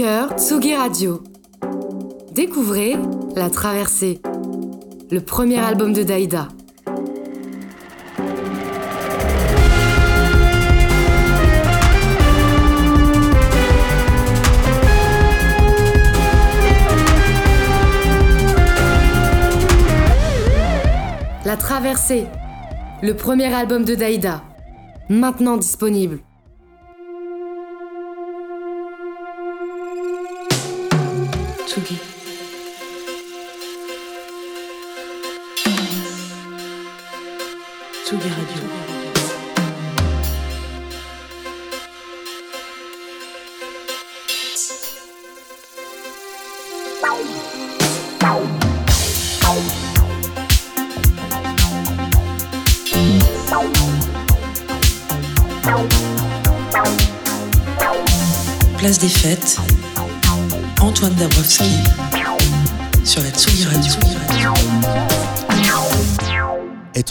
cœur, Radio. Découvrez La Traversée, le premier album de Daïda. La Traversée, le premier album de Daïda, maintenant disponible.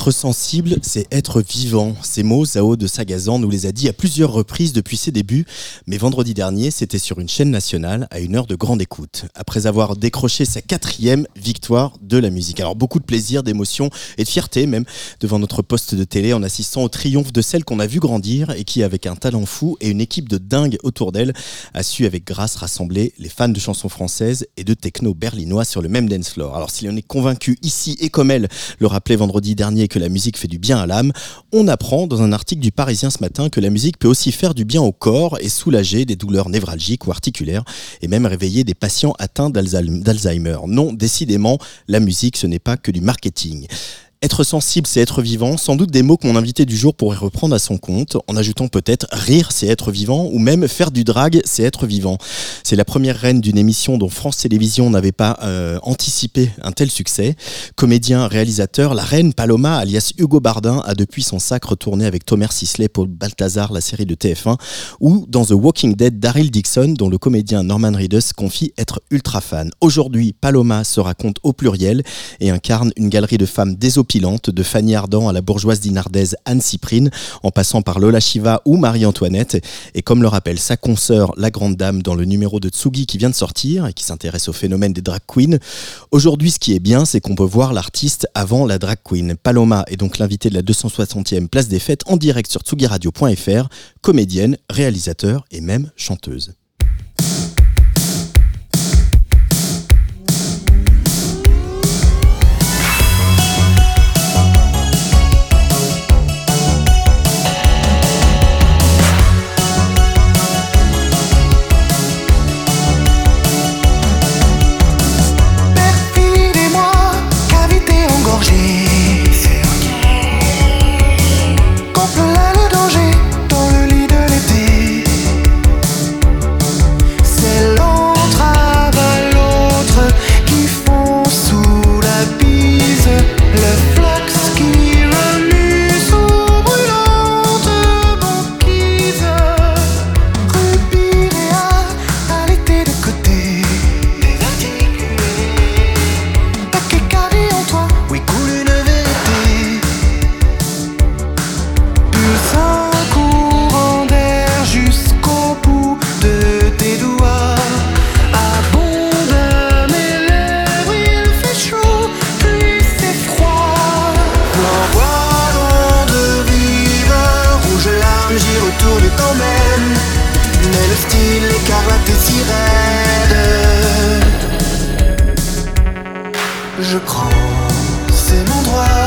Être sensible, c'est être vivant. Ces mots, Zao de Sagazan nous les a dit à plusieurs reprises depuis ses débuts, mais vendredi dernier, c'était sur une chaîne nationale à une heure de grande écoute, après avoir décroché sa quatrième victoire de la musique. Alors beaucoup de plaisir, d'émotion et de fierté même devant notre poste de télé en assistant au triomphe de celle qu'on a vu grandir et qui, avec un talent fou et une équipe de dingue autour d'elle, a su avec grâce rassembler les fans de chansons françaises et de techno berlinois sur le même dance floor. Alors s'il en est convaincu ici et comme elle le rappelait vendredi dernier, que la musique fait du bien à l'âme, on apprend dans un article du Parisien ce matin que la musique peut aussi faire du bien au corps et soulager des douleurs névralgiques ou articulaires et même réveiller des patients atteints d'Alzheimer. Non, décidément, la musique, ce n'est pas que du marketing. Être sensible, c'est être vivant. Sans doute des mots que mon invité du jour pourrait reprendre à son compte, en ajoutant peut-être rire, c'est être vivant, ou même faire du drag, c'est être vivant. C'est la première reine d'une émission dont France Télévisions n'avait pas euh, anticipé un tel succès. Comédien, réalisateur, la reine Paloma, alias Hugo Bardin, a depuis son sacre tourné avec Thomas Sisley, Paul Balthazar, la série de TF1, ou dans The Walking Dead, Daryl Dixon, dont le comédien Norman Reedus confie être ultra fan. Aujourd'hui, Paloma se raconte au pluriel et incarne une galerie de femmes de Fanny Ardant à la bourgeoise dinardaise Anne Cyprine, en passant par Lola Shiva ou Marie-Antoinette. Et comme le rappelle sa consoeur, la grande dame, dans le numéro de Tsugi qui vient de sortir et qui s'intéresse au phénomène des drag queens, aujourd'hui, ce qui est bien, c'est qu'on peut voir l'artiste avant la drag queen. Paloma est donc l'invité de la 260e place des fêtes en direct sur tsugiradio.fr, comédienne, réalisateur et même chanteuse. je prends, c'est mon droit.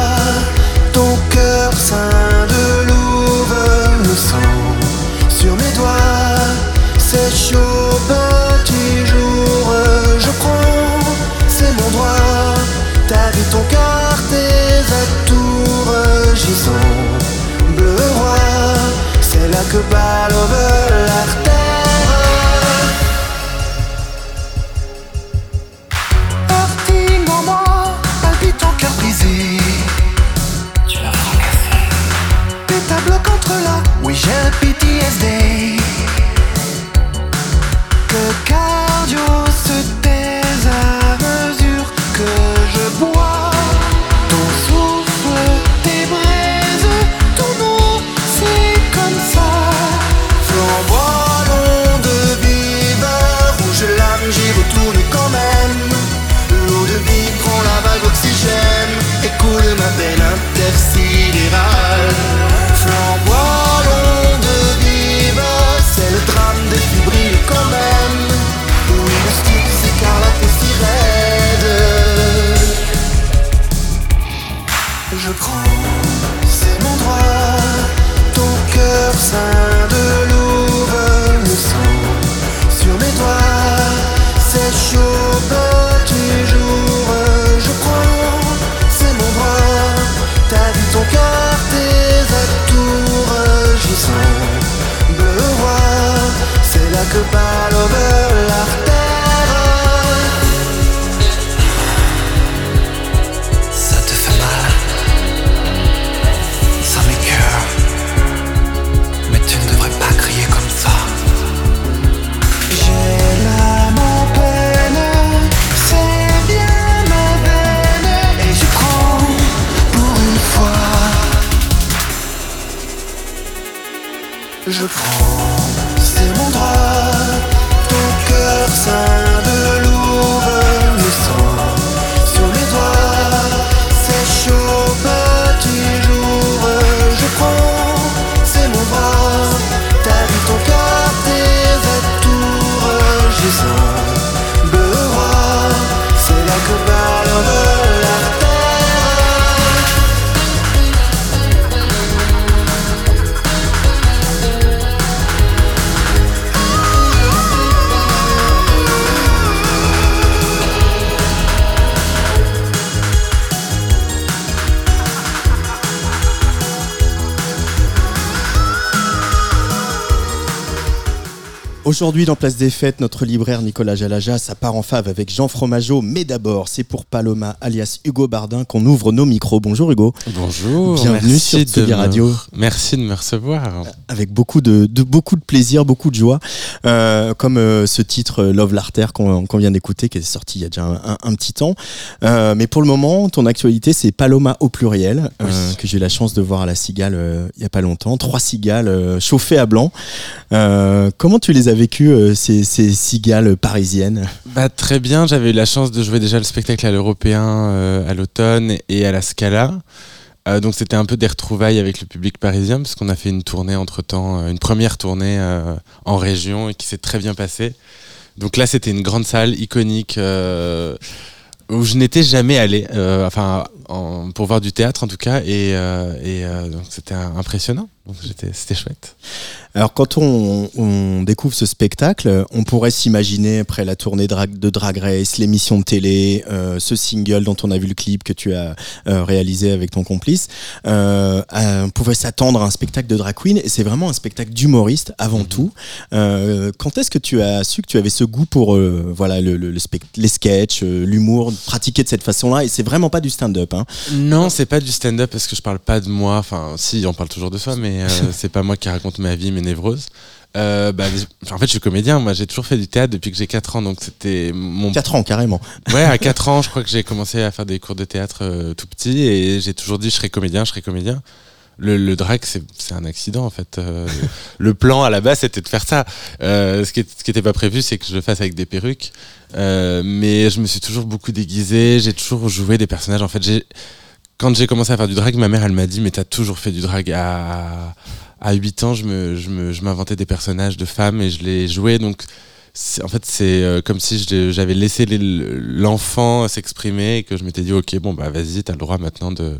Que parle l'artère. Ça te fait mal, ça m'écoeure, mais tu ne devrais pas crier comme ça. J'ai l'âme en peine, c'est bien ma veine, et je prends pour une fois. Je prends, Aujourd'hui, dans Place des Fêtes, notre libraire Nicolas Jalaja, ça part en fave avec Jean Fromageau. Mais d'abord, c'est pour Paloma, alias Hugo Bardin, qu'on ouvre nos micros. Bonjour Hugo. Bonjour. Bienvenue sur Tsugi me- Radio. Merci de me recevoir. Avec beaucoup de, de- beaucoup de plaisir, beaucoup de joie. Euh, comme euh, ce titre euh, Love l'Artère qu'on vient d'écouter, qui est sorti il y a déjà un, un- un petit temps. Euh, mais pour le moment, ton actualité, c'est Paloma au pluriel, euh, Oui. que j'ai eu la chance de voir à la Cigale euh, il y a pas longtemps. Trois cigales euh, chauffées à blanc. Euh, comment tu les as vécues, euh, ces, cigales parisiennes Bah, très bien, j'avais eu la chance de jouer déjà le spectacle à l'Européen euh, à l'automne et à la Scala. Euh, donc c'était un peu des retrouvailles avec le public parisien parce qu'on a fait une tournée entre-temps, euh, une première tournée en région et qui s'est très bien passée. Donc là c'était une grande salle iconique où je n'étais jamais allé, enfin en- pour voir du théâtre en tout cas et, donc c'était impressionnant. C'était chouette. Alors quand on, on découvre ce spectacle, on pourrait s'imaginer après la tournée drag- de Drag Race, l'émission de télé, euh, ce single dont on a vu le clip que tu as euh, réalisé avec ton complice, euh, on pouvait s'attendre à un spectacle de drag queen et c'est vraiment un spectacle d'humoriste avant Mhm. tout. Quand est-ce que tu as su que tu avais ce goût pour voilà le, le- les sketchs, l'humour, pratiquer de cette façon-là et c'est vraiment pas du stand-up. Hein? Non, c'est pas du stand-up parce que je parle pas de moi. Enfin, si, on parle toujours de soi, mais euh, c'est pas moi qui raconte ma vie, mes névroses. Euh, bah, en fait, je suis comédien. Moi, j'ai toujours fait du théâtre depuis que j'ai 4 ans. Donc, c'était mon. 4 ans carrément. Ouais, à 4 ans, je crois que j'ai commencé à faire des cours de théâtre euh, tout petit. Et j'ai toujours dit, je serai comédien, je serai comédien. Le, le drag, c'est un accident, en fait. Euh, le plan, à la base, c'était de faire ça. Ce qui est- ce qui était pas prévu, c'est que je le fasse avec des perruques. Mais je me suis toujours beaucoup déguisé. J'ai toujours joué des personnages. En fait, j'ai quand j'ai commencé à faire du drag, ma mère, elle m'a dit, mais t'as toujours fait du drag à, à 8 ans, je me, je m'inventais des personnages de femmes et je les jouais. Donc, en fait, c'est euh, comme si j'avais laissé l'enfant s'exprimer et que je m'étais dit, ok, bon, bah, vas-y, t'as le droit maintenant de,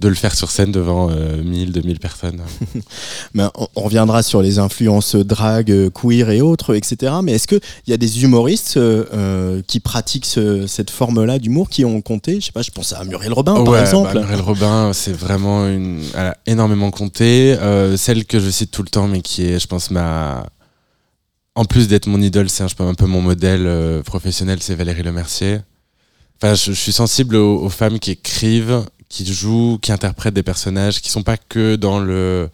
de le faire sur scène devant euh, 1000, 2000 personnes. Ben, on, on reviendra sur les influences drag, euh, queer et autres, etc. Mais est-ce qu'il y a des humoristes euh, euh, qui pratiquent ce- cette forme-là d'humour qui ont compté? Je sais pas, je pense à Muriel Robin par Ouais, exemple. bah, Muriel Robin, c'est vraiment une. Elle a énormément compté. Euh, celle que je cite tout le temps, mais qui est, je pense, ma. En plus d'être mon idole, c'est un, peu mon modèle euh, professionnel, c'est Valérie Lemercier. Enfin, je, je suis sensible aux, aux femmes qui écrivent, qui jouent, qui interprètent des personnages, qui sont pas que dans le.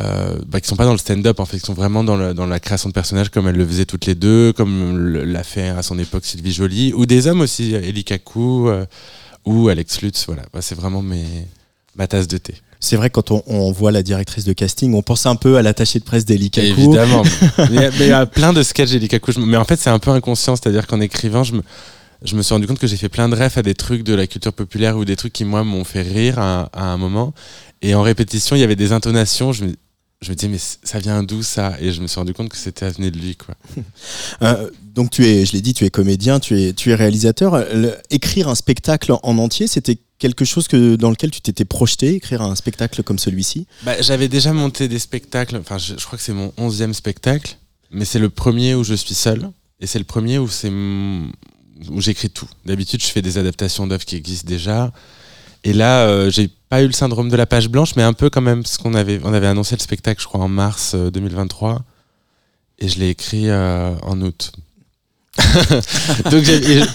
Euh, bah, qui sont pas dans le stand-up en fait, qui sont vraiment dans, le- dans la création de personnages comme elles le faisaient toutes les deux, comme l'a fait à son époque Sylvie Joly, ou des hommes aussi, Eli Kaku, euh, ou Alex Lutz, voilà. Bah, c'est vraiment mes, ma tasse de thé. C'est vrai, quand on, on voit la directrice de casting, on pense un peu à l'attaché de presse d'Eli Kaku. Évidemment. mais il y a- plein de sketchs d'Eli Kaku. Mais en fait, c'est un peu inconscient. C'est-à-dire qu'en écrivant, je me, je me suis rendu compte que j'ai fait plein de rêves à des trucs de la culture populaire ou des trucs qui, moi, m'ont fait rire à, à, un moment. Et en répétition, il y avait des intonations. Je me, je me disais, mais ça vient d'où ça? Et je me suis rendu compte que c'était venu de lui. Quoi. Euh, donc, tu es, je l'ai dit, tu es comédien, tu es, tu es réalisateur. Le- écrire un spectacle en entier, c'était quelque chose que, dans lequel tu t'étais projeté, écrire un spectacle comme celui-ci? Bah, J'avais déjà monté des spectacles. Enfin, je, je crois que c'est mon onzième spectacle. Mais c'est le premier où je suis seul. Et c'est le premier où c'est où j'écris tout. D'habitude, je fais des adaptations d'œuvres qui existent déjà. Et là, euh, j'ai pas eu le syndrome de la page blanche, mais un peu quand même, parce qu'on avait, on avait annoncé le spectacle, je crois, en mars euh, 2023. Et je l'ai écrit euh, en août. Donc,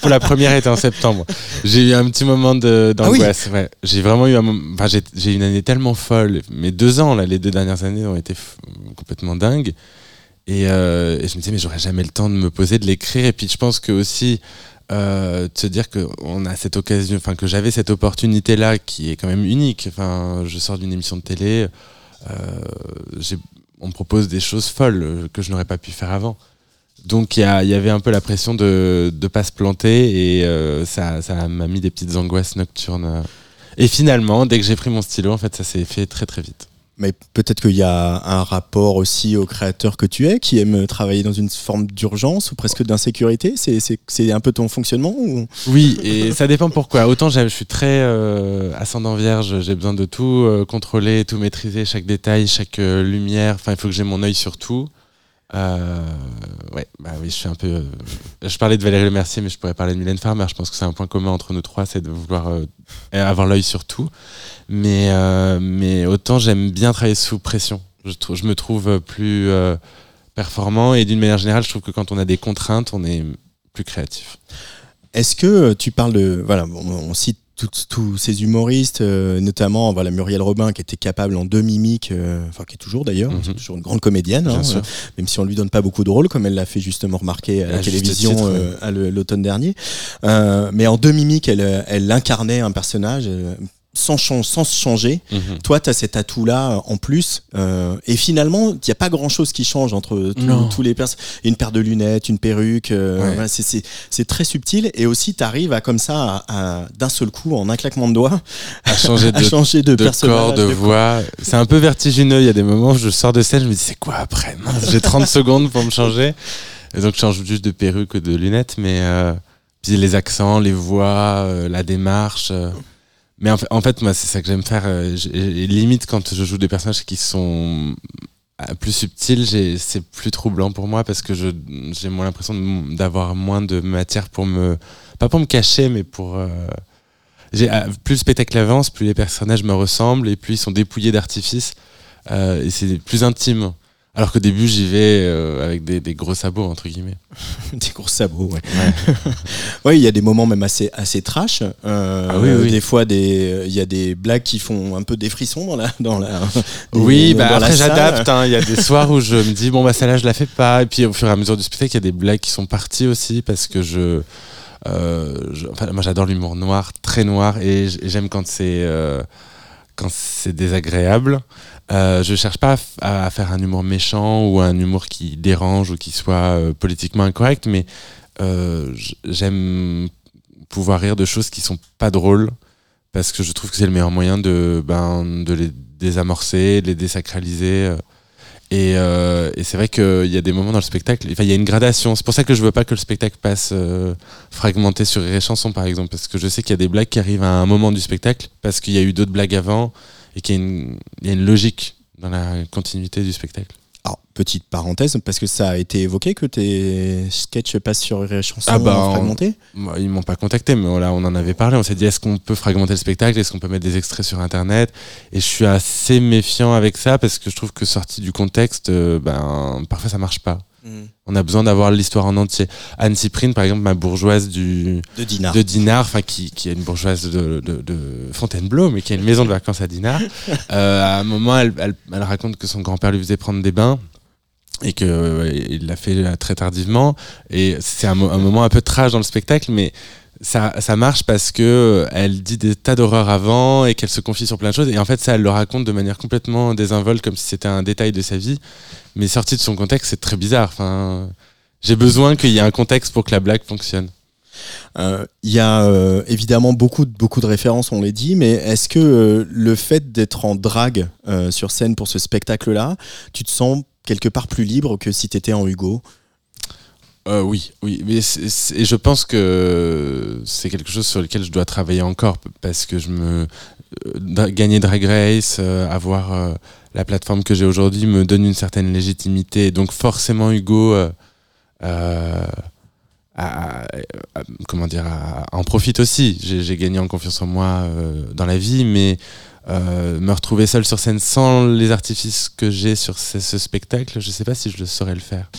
pour la première était en septembre. J'ai eu un petit moment de- Ah oui. d'angoisse. ouais. J'ai vraiment eu un moment. Enfin, j'ai eu une année tellement folle. Mes deux ans, là, les deux dernières années ont été complètement dingues. Et, euh, et je me disais, mais j'aurais jamais le temps de me poser, de l'écrire. Et puis, je pense que aussi, euh, de se dire que on a cette occasion, enfin, que j'avais cette opportunité-là qui est quand même unique. Enfin, je sors d'une émission de télé. euh, on me propose des choses folles que je n'aurais pas pu faire avant. Donc il y, y avait un peu la pression de ne pas se planter et euh, ça ça m'a mis des petites angoisses nocturnes. Et finalement, dès que j'ai pris mon stylo, en fait, ça s'est fait très très vite. Mais peut-être qu'il y a un rapport aussi au créateur que tu es, qui aime travailler dans une forme d'urgence ou presque d'insécurité. C'est- un peu ton fonctionnement ou... Oui, et ça dépend pourquoi. Autant je suis très euh, ascendant vierge, j'ai besoin de tout euh, contrôler, tout maîtriser, chaque détail, chaque euh, lumière. Enfin, il faut que j'ai mon œil sur tout. Euh, ouais, bah oui, je suis un peu. euh, je parlais de Valérie Le Mercier, mais je pourrais parler de Mylène Farmer. Je pense que c'est un point commun entre nous trois, c'est de vouloir euh, avoir l'œil sur tout. Mais, euh, mais autant j'aime bien travailler sous pression. Je, me trouve plus performant et d'une manière générale, je trouve que quand on a des contraintes, on est plus créatif. Est-ce que tu parles de. Voilà, on cite tous- ces humoristes, euh, notamment voilà, Muriel Robin, qui était capable en deux mimiques, euh, enfin qui est toujours d'ailleurs, Mhm. toujours une grande comédienne, hein, euh, même si on lui donne pas beaucoup de rôles, comme elle l'a fait justement remarquer à la À juste télévision titre, euh, à l'automne dernier. Euh, mais en deux mimiques, elle, elle incarnait un personnage. Sans, se changer, Mhm. toi, tu as cet atout-là euh, en plus. euh, et finalement, il n'y a pas grand-chose qui change entre tous- les personnes. Une paire de lunettes, une perruque, euh, Ouais. voilà, c'est- très subtil. Et aussi, tu arrives à, comme ça, à, à- d'un seul coup, en un claquement de doigts, à changer à de, changer de, de personnage. corps, de voix. C'est un peu vertigineux. Il y a des moments où je sors de scène, je me dis c'est quoi après? J'ai 30 secondes pour me changer. Et donc je change juste de perruque ou de lunettes, mais euh, puis les accents, les voix, euh, la démarche. Mais en fait, moi, c'est ça que j'aime faire. euh, limite, quand je joue des personnages qui sont euh, plus subtils, c'est plus troublant pour moi parce que j'ai moins l'impression d'avoir moins de matière pour me. Pas pour me cacher, mais pour. euh, plus le spectacle avance, plus les personnages me ressemblent et plus ils sont dépouillés d'artifice. euh, et c'est plus intime. Alors qu'au début, j'y vais euh, avec des, des gros sabots, entre guillemets. Des gros sabots, ouais. Ouais, il y a des moments même assez, assez trash. Euh, Ah oui, oui. Des fois, des- il y a des blagues qui font un peu des frissons dans la. Dans la Oui, dans bah après j'adapte. hein. Il y a des soirs où je me dis bon bah celle-là je la fais pas. Et puis au fur et à mesure du spectacle, il y a des blagues qui sont parties aussi parce que je, euh, je- enfin, moi j'adore l'humour noir, très noir, et j'aime quand c'est quand c'est désagréable. Euh, je cherche pas à, faire un humour méchant ou un humour qui dérange ou qui soit euh, politiquement incorrect, mais euh, j'aime pouvoir rire de choses qui sont pas drôles parce que je trouve que c'est le meilleur moyen de, ben, les désamorcer, de les désacraliser. euh. Et, c'est vrai qu'il y a des moments dans le spectacle, il y a une gradation. C'est pour ça que je veux pas que le spectacle passe fragmenté sur Rire et Chanson, par exemple, parce que je sais qu'il y a des blagues qui arrivent à un moment du spectacle, parce qu'il y a eu d'autres blagues avant, et qu'il y, a une- il y a une logique dans la continuité du spectacle. Alors, petite parenthèse, parce que ça a été évoqué que tes sketchs passent sur chansons Ah bah, fragmentées. Moi, Ils m'ont pas contacté, mais voilà, on en avait parlé. On s'est dit, est-ce qu'on peut fragmenter le spectacle? Est-ce qu'on peut mettre des extraits sur Internet? Et je suis assez méfiant avec ça parce que je trouve que sorti du contexte, euh, ben, parfois ça marche pas. On a besoin d'avoir l'histoire en entier. Anne Cyprine, par exemple, ma bourgeoise du, De Dinard. de Dinard, enfin qui, qui est une bourgeoise de, de, de Fontainebleau, mais qui a une maison de vacances à Dinard. Euh, à un moment, elle, elle, elle raconte que son grand-père lui faisait prendre des bains et que euh, il l'a fait euh, très tardivement. Et c'est un, mo- un moment un peu trash dans le spectacle, mais ça, ça marche parce que euh, elle dit des tas d'horreurs avant et qu'elle se confie sur plein de choses. Et en fait, ça, elle le raconte de manière complètement désinvolte, comme si c'était un détail de sa vie. Mais sorti de son contexte, c'est très bizarre. Enfin, j'ai besoin qu'il y ait un contexte pour que la blague fonctionne. Euh, Il y a euh, évidemment beaucoup, de- beaucoup de références, on l'a dit, mais est-ce que le fait d'être en drague sur scène pour ce spectacle-là, tu te sens quelque part plus libre que si tu étais en Hugo? Euh, oui, oui, mais et je pense que c'est quelque chose sur lequel je dois travailler encore parce que je me euh, gagner Drag Race, euh, avoir la plateforme que j'ai aujourd'hui me donne une certaine légitimité. Donc forcément, Hugo comment dire, en profite aussi. J'ai gagné en confiance en moi dans la vie, mais me retrouver seul sur scène sans les artifices que j'ai sur ce, ce spectacle, je sais pas si je le saurais le faire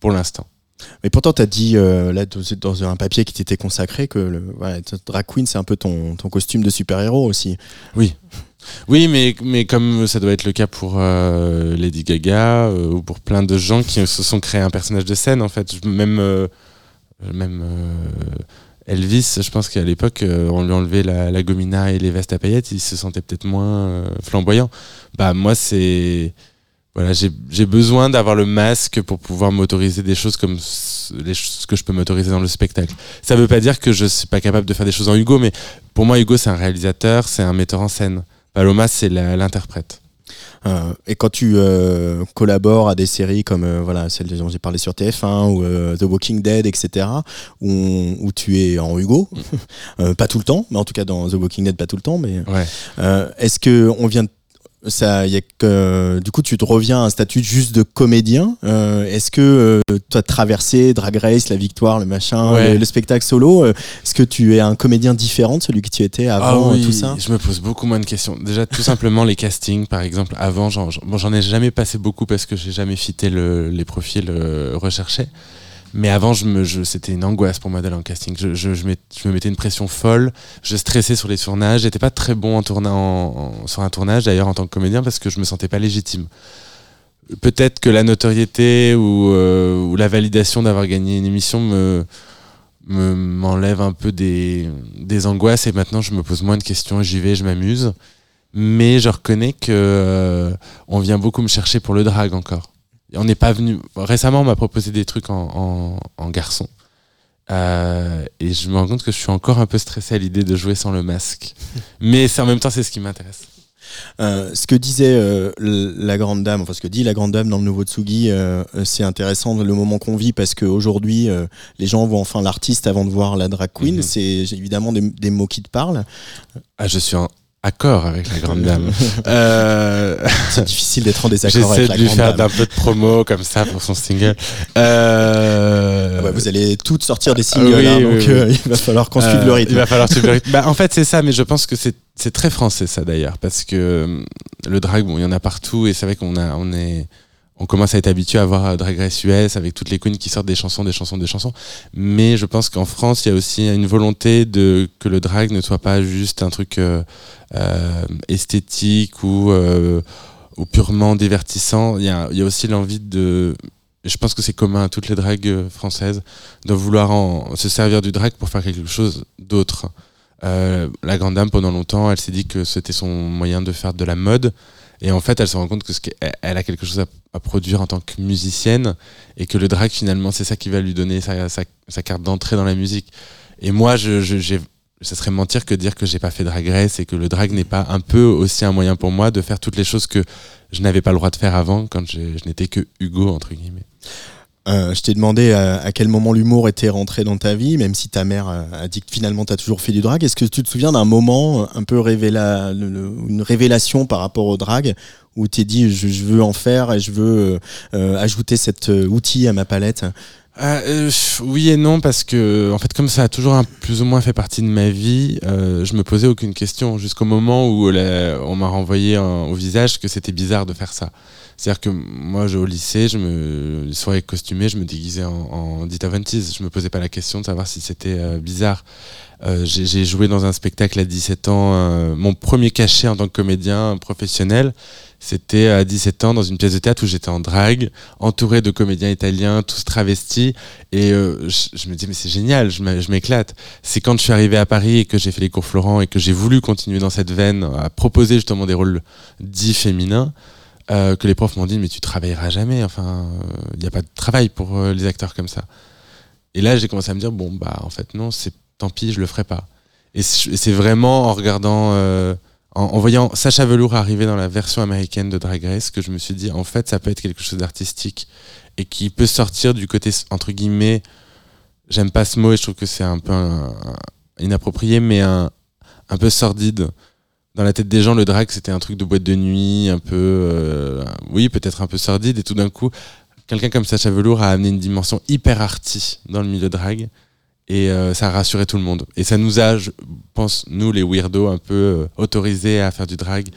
pour l'instant. Mais pourtant, tu as dit euh, là, dans, un papier qui t'était consacré que le, voilà, queen, c'est un peu ton, costume de super-héros aussi. Oui, mais, mais comme ça doit être le cas pour euh, Lady Gaga euh, ou pour plein de gens qui se sont créés un personnage de scène, en fait, même, Elvis, je pense qu'à l'époque, on lui enlevait la, la gomina et les vestes à paillettes, il se sentait peut-être moins flamboyant. Bah, moi, c'est. Voilà, j'ai besoin d'avoir le masque pour pouvoir m'autoriser des choses comme ce- les choses que je peux m'autoriser dans le spectacle. Ça veut pas dire que je suis pas capable de faire des choses en Hugo, mais pour moi, Hugo, c'est un réalisateur, c'est un metteur en scène. Paloma, c'est l'interprète. Euh, et quand tu euh, collabores à des séries comme euh, voilà celle dont j'ai parlé sur TF1 ou The Walking Dead, etc., où, on- où tu es en Hugo, pas tout le temps, mais en tout cas dans The Walking Dead, pas tout le temps, mais Ouais. Est-ce que on vient de- ça, y a que, du coup, tu te reviens à un statut juste de comédien. Euh, Est-ce que tu as traversé Drag Race, la victoire, le machin, Ouais. le, le spectacle solo euh, Est-ce que tu es un comédien différent de celui que tu étais avant Ah oui, tout ça? Je me pose beaucoup moins de questions. Déjà, tout simplement les castings, par exemple. Avant, j'en j'en- bon, ai jamais passé beaucoup parce que j'ai jamais fité le- les profils euh, recherchés. Mais avant, je c'était une angoisse pour moi d'aller en casting. Je, me mettais une pression folle. Je stressais sur les tournages. J'étais pas très bon en tourna- sur un tournage, d'ailleurs, en tant que comédien, parce que je me sentais pas légitime. Peut-être que la notoriété ou, euh, la validation d'avoir gagné une émission me me- m'enlève un peu des, des angoisses et maintenant je me pose moins de questions, j'y vais, je m'amuse. Mais je reconnais que euh, on vient beaucoup me chercher pour le drag encore. On n'est pas venu. Récemment, on m'a proposé des trucs en, en, en garçon. Euh, et je me rends compte que je suis encore un peu stressé à l'idée de jouer sans le masque. Mais c'est en même temps, c'est ce qui m'intéresse. Euh, ce que disait euh, la grande dame, enfin ce que dit la grande dame dans le nouveau Tsugi, euh, c'est intéressant le moment qu'on vit parce qu'aujourd'hui, les gens voient enfin l'artiste avant de voir la drag queen. Mhm. C'est évidemment des, des mots qui te parlent. Ah, je suis en accord avec la grande dame. Euh, C'est difficile d'être en désaccord J'essaie avec de la lui grande faire dame. d'un peu de promo comme ça pour son single. Euh... Ah ouais, vous allez toutes sortir des singles, oui, hein, oui, donc oui. euh, il va falloir qu'on suive Euh, le rythme. Il va falloir suivre le rythme. Bah, en fait, c'est ça, mais je pense que c'est c'est très français ça d'ailleurs, parce que euh, le drag, bon, il y en a partout et c'est vrai qu'on a, on est, on commence à être habitué à voir Drag Race US avec toutes les queens qui sortent des chansons, des chansons, des chansons. Mais je pense qu'en France, il y a aussi une volonté de que le drag ne soit pas juste un truc euh, euh, esthétique ou euh, ou purement divertissant. Il y a, aussi l'envie de je pense que c'est commun à toutes les dragues françaises de vouloir se servir du drag pour faire quelque chose d'autre. La grande dame, pendant longtemps, elle s'est dit que c'était son moyen de faire de la mode. Et en fait, elle se rend compte que ce a quelque chose à, produire en tant que musicienne et que le drag, finalement, c'est ça qui va lui donner sa, carte d'entrée dans la musique. Et moi, je, je, ça serait mentir que dire que j'ai pas fait drag race et que le drag n'est pas un peu aussi un moyen pour moi de faire toutes les choses que je n'avais pas le droit de faire avant quand je, je n'étais que Hugo, entre guillemets. Euh, je t'ai demandé à, à quel moment l'humour était rentré dans ta vie, même si ta mère euh, a dit que finalement tu as toujours fait du drag. Est-ce que tu te souviens d'un moment euh, un peu révéla, une révélation par rapport au drag où tu t'es dit je, veux en faire et je veux euh, euh, ajouter cet euh, outil à ma palette? Euh, oui et non parce que en fait comme ça a toujours plus ou moins fait partie de ma vie, euh, je me posais aucune question jusqu'au moment où on m'a renvoyé un- au visage que c'était bizarre de faire ça. C'est-à-dire que moi, je, au lycée, je me, les soirées costumées, je me déguisais en, en Dita Von Teese. Je me posais pas la question de savoir si c'était euh, bizarre. Euh, j'ai joué dans un spectacle à 17 ans. euh, mon premier cachet en tant que comédien professionnel, c'était à 17 ans dans une pièce de théâtre où j'étais en drague, entouré de comédiens italiens, tous travestis. Et euh, je, je me dis, mais c'est génial, je m'éclate. C'est quand je suis arrivé à Paris et que j'ai fait les cours Florent et que j'ai voulu continuer dans cette veine, à proposer justement des rôles dits féminins, euh, que les profs m'ont dit, mais tu travailleras jamais. Enfin, il n'y a pas de travail pour euh, les acteurs comme ça. Et là, j'ai commencé à me dire, bon, bah, en fait, non, c'est tant pis, je le ferai pas. Et c'est vraiment en regardant, euh, en, voyant Sacha Velour arriver dans la version américaine de Drag Race que je me suis dit, en fait, ça peut être quelque chose d'artistique et qui peut sortir du côté, entre guillemets, j'aime pas ce mot et je trouve que c'est un peu inapproprié, mais un, un peu sordide. Dans la tête des gens, le drag, c'était un truc de boîte de nuit, un peu, euh, oui, peut-être un peu sordide, et tout d'un coup, quelqu'un comme Sacha Velour a amené une dimension hyper arty dans le milieu drag et euh, ça a rassuré tout le monde. Et ça nous a, je pense, nous les weirdos, un peu euh, autorisés à faire du drag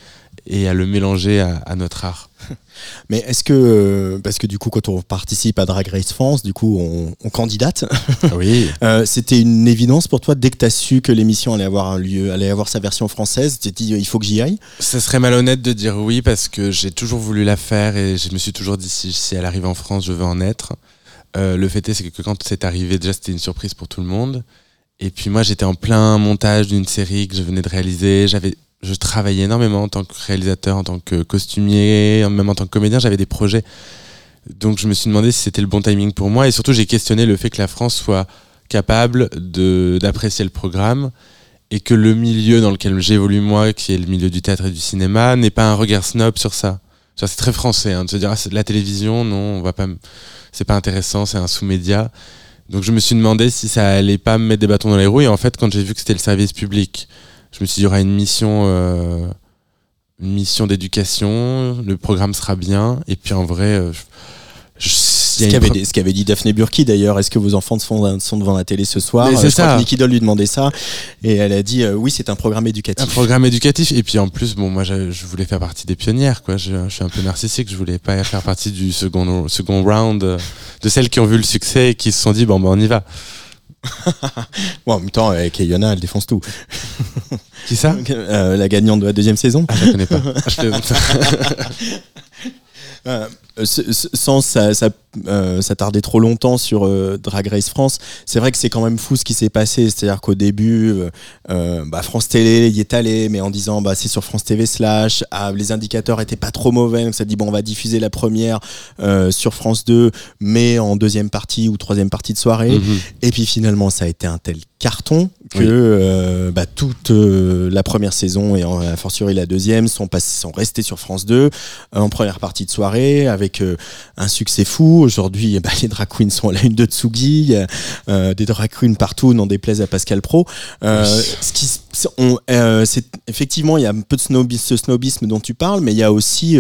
et à le mélanger à, notre art. Mais est-ce que, euh, parce que du coup, quand on participe à Drag Race France, du coup, on, candidate. Oui. C'était une évidence pour toi dès que tu as su que l'émission allait avoir un lieu, allait avoir sa version française. Tu t'es dit, il faut que j'y aille? Ce serait malhonnête de dire oui parce que j'ai toujours voulu la faire et je me suis toujours dit, si, si elle arrive en France, je veux en être. Euh, le fait est, c'est que quand c'est arrivé, déjà c'était une surprise pour tout le monde. Et puis moi, j'étais en plein montage d'une série que je venais de réaliser. J'avais, je travaillais énormément en tant que réalisateur, en tant que costumier, même en tant que comédien. J'avais des projets. Donc je me suis demandé si c'était le bon timing pour moi. Et surtout, j'ai questionné le fait que la France soit capable de d'apprécier le programme et que le milieu dans lequel j'évolue moi, qui est le milieu du théâtre et du cinéma, n'ait pas un regard snob sur ça. C'est très français hein, de se dire ah, la télévision, non, on va pas c'est pas intéressant, c'est un sous-média. Donc je me suis demandé si ça allait pas me mettre des bâtons dans les roues. Et en fait, quand j'ai vu que c'était le service public, je me suis dit, il y aura une mission, euh, une mission d'éducation, le programme sera bien. Et puis en vrai, euh, je, ce qu'avait dit Daphné Burki d'ailleurs, est-ce que vos enfants sont, sont, devant la télé ce soir C'est Je crois que Nicky Doll lui demandait ça et elle a dit euh, oui, c'est un programme éducatif. Un programme éducatif et puis en plus, bon, moi je, voulais faire partie des pionnières, quoi. Je, suis un peu narcissique, je voulais pas faire partie du second, second round, euh, de celles qui ont vu le succès et qui se sont dit bon, ben on y va. bon, en même temps, avec elle défonce tout. Qui ça euh, La gagnante de la deuxième saison. Ah, je la connais pas. Euh, sans euh, s'attarder trop longtemps sur euh, Drag Race France, c'est vrai que c'est quand même fou ce qui s'est passé. C'est-à-dire qu'au début, bah, France Télé y est allé, mais en disant bah, c'est sur France TV slash, ah, les indicateurs étaient pas trop mauvais, donc ça dit bon on va diffuser la première sur France 2, mais en deuxième partie ou troisième partie de soirée. Mhm. Et puis finalement ça a été un tel carton que bah, toute la première saison et en, a fortiori la deuxième sont, passés, sont restés sur France 2 en première partie de soirée avec euh, un succès fou. Aujourd'hui, bah, les drag queens sont à la une de Tsugi, euh, des drag queens partout, n'en déplaise à Pascal Pro. Euh, ce qui, c'est effectivement, il y a un peu de snobisme, ce snobisme dont tu parles, mais il y a aussi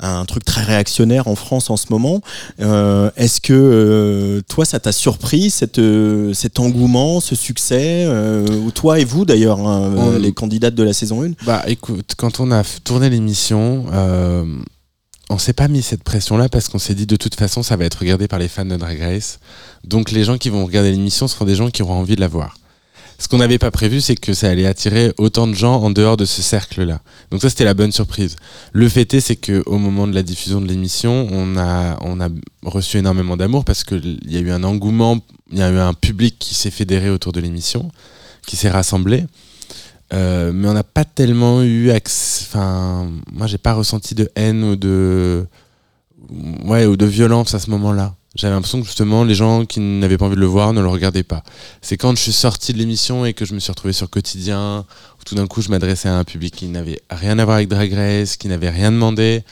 un truc très réactionnaire en France en ce moment. Est-ce que toi, ça t'a surpris cette, cet engouement, ce succès ou Toi et vous d'ailleurs, hein, les candidates de la saison 1 Bah écoute, quand on a tourné l'émission, on s'est pas mis cette pression-là parce qu'on s'est dit de toute façon ça va être regardé par les fans de Drag Race. Donc les gens qui vont regarder l'émission seront des gens qui auront envie de la voir. Ce qu'on n'avait pas prévu, c'est que ça allait attirer autant de gens en dehors de ce cercle-là. Donc ça, c'était la bonne surprise. Le fait est, c'est qu'au moment de la diffusion de l'émission, on a, on a reçu énormément d'amour parce qu'il y a eu un engouement, il y a eu un public qui s'est fédéré autour de l'émission, qui s'est rassemblé. Euh, mais on n'a pas tellement eu enfin moi j'ai pas ressenti de haine ou de ouais ou de violence à ce moment-là. J'avais l'impression que justement les gens qui n'avaient pas envie de le voir ne le regardaient pas. C'est quand je suis sorti de l'émission et que je me suis retrouvé sur quotidien où tout d'un coup je m'adressais à un public qui n'avait rien à voir avec Drag Race qui n'avait rien demandé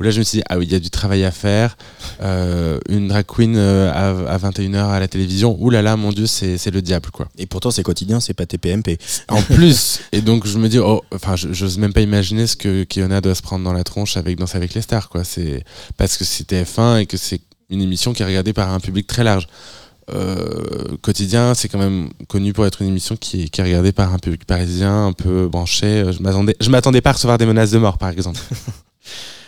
où là je me suis dit ah oui il y a du travail à faire. Euh, une drag queen euh, à, 21h à la télévision. Ouh là là mon dieu c'est le diable quoi. Et pourtant c'est quotidien c'est pas TPMP en plus et donc je me dis oh enfin j'ose même pas imaginer ce que Kiona doit se prendre dans la tronche avec Danse avec les stars quoi. C'est parce que c'est TF1 et que c'est une émission qui est regardée par un public très large. Euh, quotidien, c'est quand même connu pour être une émission qui est, qui est regardée par un public parisien un peu branché. Je m'attendais pas à recevoir des menaces de mort, par exemple.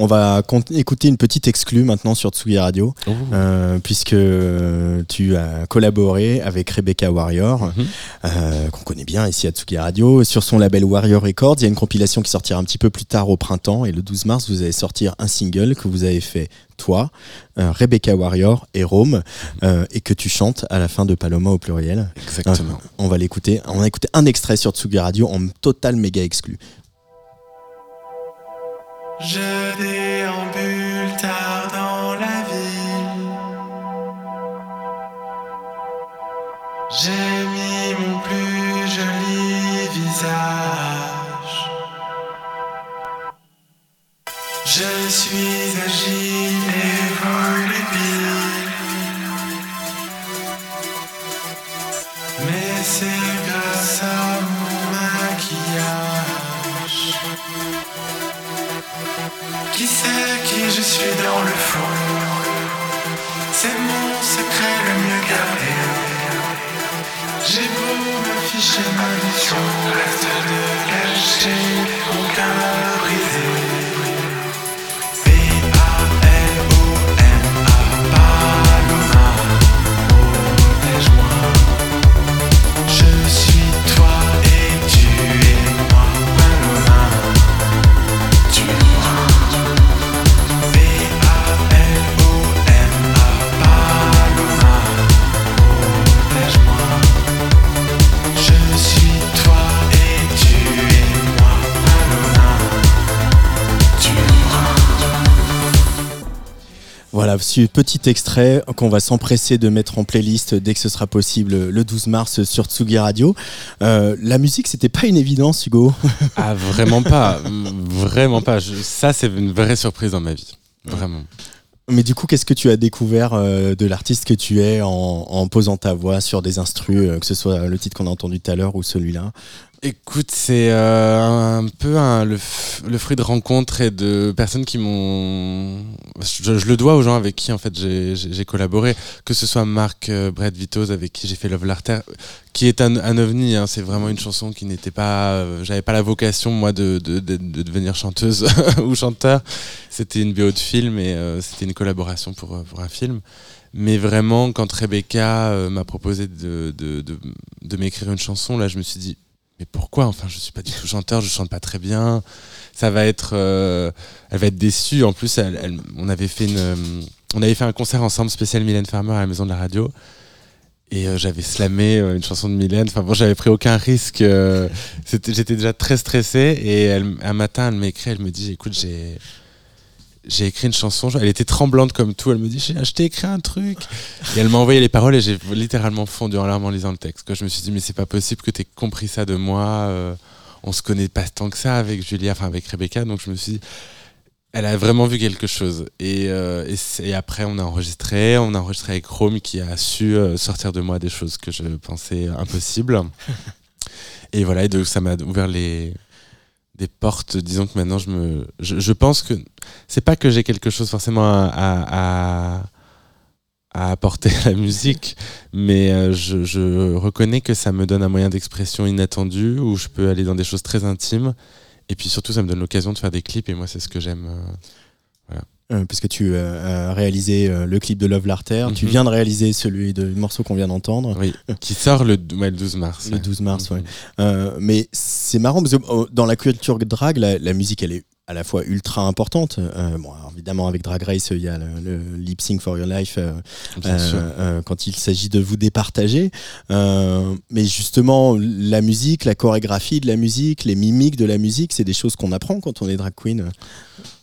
On va écouter une petite exclue maintenant sur Tsugi Radio, oh. euh, puisque tu as collaboré avec Rebecca Warrior, mhm. euh, qu'on connaît bien ici à Tsugi Radio, sur son label Warrior Records. Il y a une compilation qui sortira un petit peu plus tard au printemps, et le 12 mars, vous allez sortir un single que vous avez fait toi, euh, Rebecca Warrior et Rome, et que tu chantes à la fin de Paloma au pluriel. Exactement. on va l'écouter. On a écouté un extrait sur Tsugi Radio en total méga exclu. Je déambule tard dans la ville. J'ai mis mon plus joli visage. Je suis agile suis dans le fond? C'est mon secret le mieux gardé. J'ai beau m'afficher ma vision, reste de cacher mon Voilà, ce petit extrait qu'on va s'empresser de mettre en playlist dès que ce sera possible le 12 mars sur Tsugi Radio. Euh, la musique, c'était pas une évidence, Hugo. Ah, vraiment pas. Vraiment pas. Je- ça, c'est une vraie surprise dans ma vie. Vraiment. Mais du coup, qu'est-ce que tu as découvert euh, de l'artiste que tu es en, en posant ta voix sur des instrus, euh, que ce soit le titre qu'on a entendu tout à l'heure ou celui-là Écoute, c'est euh, un peu le, fruit de rencontres et de personnes qui m'ont. Je, le dois aux gens avec qui en fait j'ai- collaboré, que ce soit Marc euh, Brett Vitos avec qui j'ai fait Love Larter, qui est un, ovni. hein, c'est vraiment une chanson qui n'était pas. euh, J'avais pas la vocation moi de, de, de- de devenir chanteuse ou chanteur. C'était une BO de film et euh, c'était une collaboration pour, pour un film. Mais vraiment, quand Rebecca m'a proposé de, de, de m'écrire une chanson, là, je me suis dit, mais pourquoi? Enfin, je suis pas du tout chanteur, je chante pas très bien. Ça va être, euh, elle va être déçue. En plus, on avait fait une, euh, on avait fait un concert ensemble spécial Mylène Farmer à la maison de la radio. Et euh, j'avais slamé une chanson de Mylène. Enfin bon, j'avais pris aucun risque. J'étais déjà très stressé. Et un matin, elle m'écrit, elle me dit, écoute, j'ai j'ai écrit une chanson. Elle était tremblante comme tout. Elle me dit, J'ai- je t'ai écrit un truc. Et elle m'a envoyé les paroles et j'ai littéralement fondu en larmes en lisant le texte. Quoi. Je me suis dit, mais c'est pas possible que tu aies compris ça de moi. euh, on se connaît pas tant que ça avec Julia, enfin avec Rebecca. Donc je me suis dit, elle a vraiment vu quelque chose. Et, euh, et, c'est- et après, on a enregistré. On a enregistré avec Chrome qui a su euh, sortir de moi des choses que je pensais impossibles. et voilà, et donc ça m'a ouvert les des portes. Disons que maintenant, je me, je, pense que c'est pas que j'ai quelque chose forcément à, à, à- apporter à la musique, mais euh, je, je reconnais que ça me donne un moyen d'expression inattendu où je peux aller dans des choses très intimes. Et puis surtout, ça me donne l'occasion de faire des clips et moi, c'est ce que j'aime. Euh. Euh, Parce que tu euh, as réalisé euh, le clip de Love Larter, tu Mhm. viens de réaliser celui de, du morceau qu'on vient d'entendre. Oui, qui sort le, ouais, le 12 mars. Le ouais. 12 mars. Mhm. Euh, mais c'est marrant parce que oh, dans la culture drag, la, la musique, elle est à la fois ultra importante. Euh, bon, évidemment, avec Drag Race, il y a le, le Lip Sync for Your Life euh, Bien euh, quand il s'agit de vous départager. Mais justement, la musique, la chorégraphie de la musique, les mimiques de la musique, c'est des choses qu'on apprend quand on est drag queen.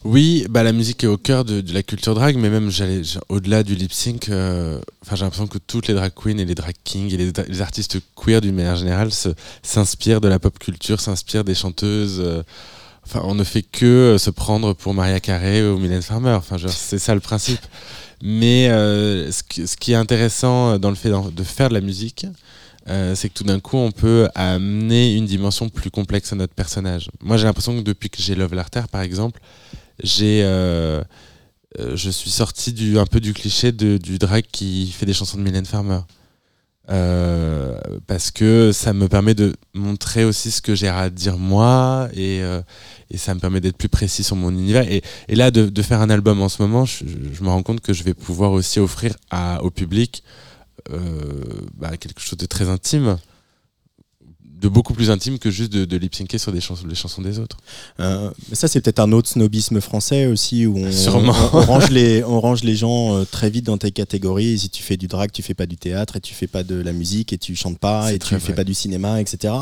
Oui, bah la musique est au cœur de, de la culture drag, mais même j'allais au-delà du lip sync, enfin j'ai l'impression que toutes les drag queens et les drag kings et les, les artistes queer d'une manière générale s'inspirent de la pop culture, s'inspirent des chanteuses. Euh, on ne fait que euh, se prendre pour Maria Carey ou Mylène Farmer. Enfin, c'est ça le principe. Mais euh, ce, qui, est intéressant dans le fait de faire de la musique, euh, c'est que tout d'un coup, on peut amener une dimension plus complexe à notre personnage. Moi, j'ai l'impression que depuis que j'ai Love Larter, par exemple, euh, euh, je suis sorti du, un peu du cliché du drag qui fait des chansons de Mylène Farmer. Euh, parce que ça me permet de montrer aussi ce que j'ai à dire moi et, euh, et ça me permet d'être plus précis sur mon univers. Et, là, de, de faire un album en ce moment, je, je me rends compte que je vais pouvoir aussi offrir à, au public euh, bah, quelque chose de très intime de beaucoup plus intime que juste de, de lip-syncer sur des chansons, les chansons des autres. Euh, mais ça, c'est peut-être un autre snobisme français aussi, où on, Sûrement. on- on range, les, on range les gens euh, très vite dans tes catégories. Et si tu fais du drag, tu fais pas du théâtre, et tu fais pas de la musique, et tu chantes pas, et tu très fais vrai. pas du cinéma, etc.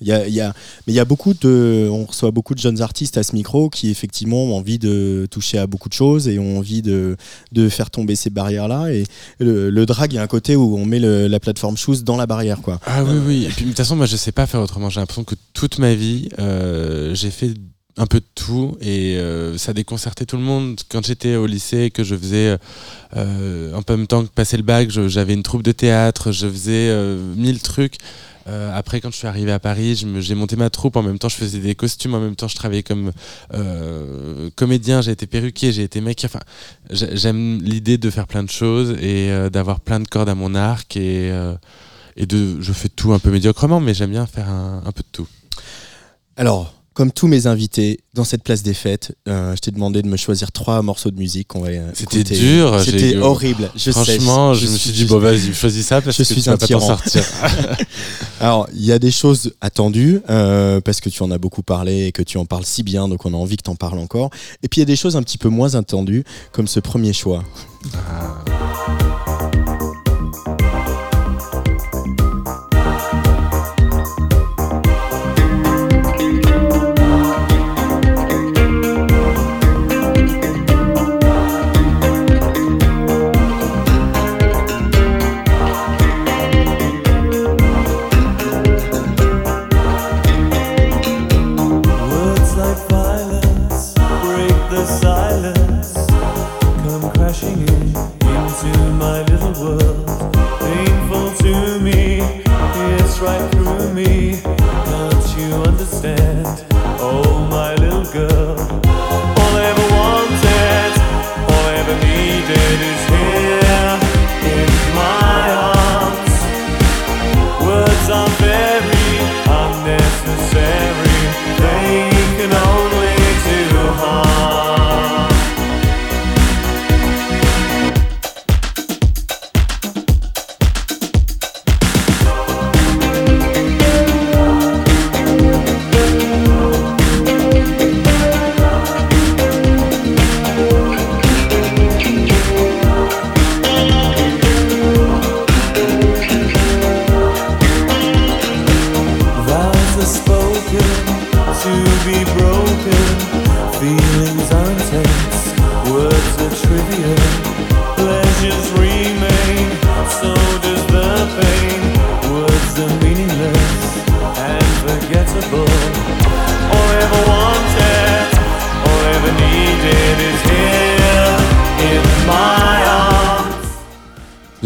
Y a, y a, mais il y a beaucoup de, on reçoit beaucoup de jeunes artistes à ce micro qui effectivement ont envie de toucher à beaucoup de choses et ont envie de, de faire tomber ces barrières-là. Et le, le drag, il y a un côté où on met le- la plateforme shoes dans la barrière, quoi. Ah oui, oui. Et puis, de toute façon, moi, je sais pas faire autrement. J'ai l'impression que toute ma vie, euh, j'ai fait un peu de tout et euh, ça déconcertait tout le monde. Quand j'étais au lycée, que je faisais euh, en même temps que passer le bac, j'avais une troupe de théâtre, je faisais euh, mille trucs. Après, quand je suis arrivé à Paris, j'ai monté ma troupe. En même temps, je faisais des costumes. En même temps, je travaillais comme comédien. J'ai été perruquier, j'ai été mec. Enfin, j'ai- j'aime l'idée de faire plein de choses et d'avoir plein de cordes à mon arc et et de je fais tout un peu médiocrement mais j'aime bien faire un, un peu de tout Alors, comme tous mes invités dans cette place des fêtes, euh, je t'ai demandé de me choisir trois morceaux de musique qu'on va C'était dur, C'était horrible. Je sais, franchement je, me suis- suis dit bon vas-y choisis ça parce je que suis tu vas un pas t'en sortir Alors, il y a des choses attendues euh, parce que tu en as beaucoup parlé et que tu en parles si bien, donc on a envie que tu en parles encore. Et puis il y a des choses un petit peu moins attendues, comme ce premier choix. Words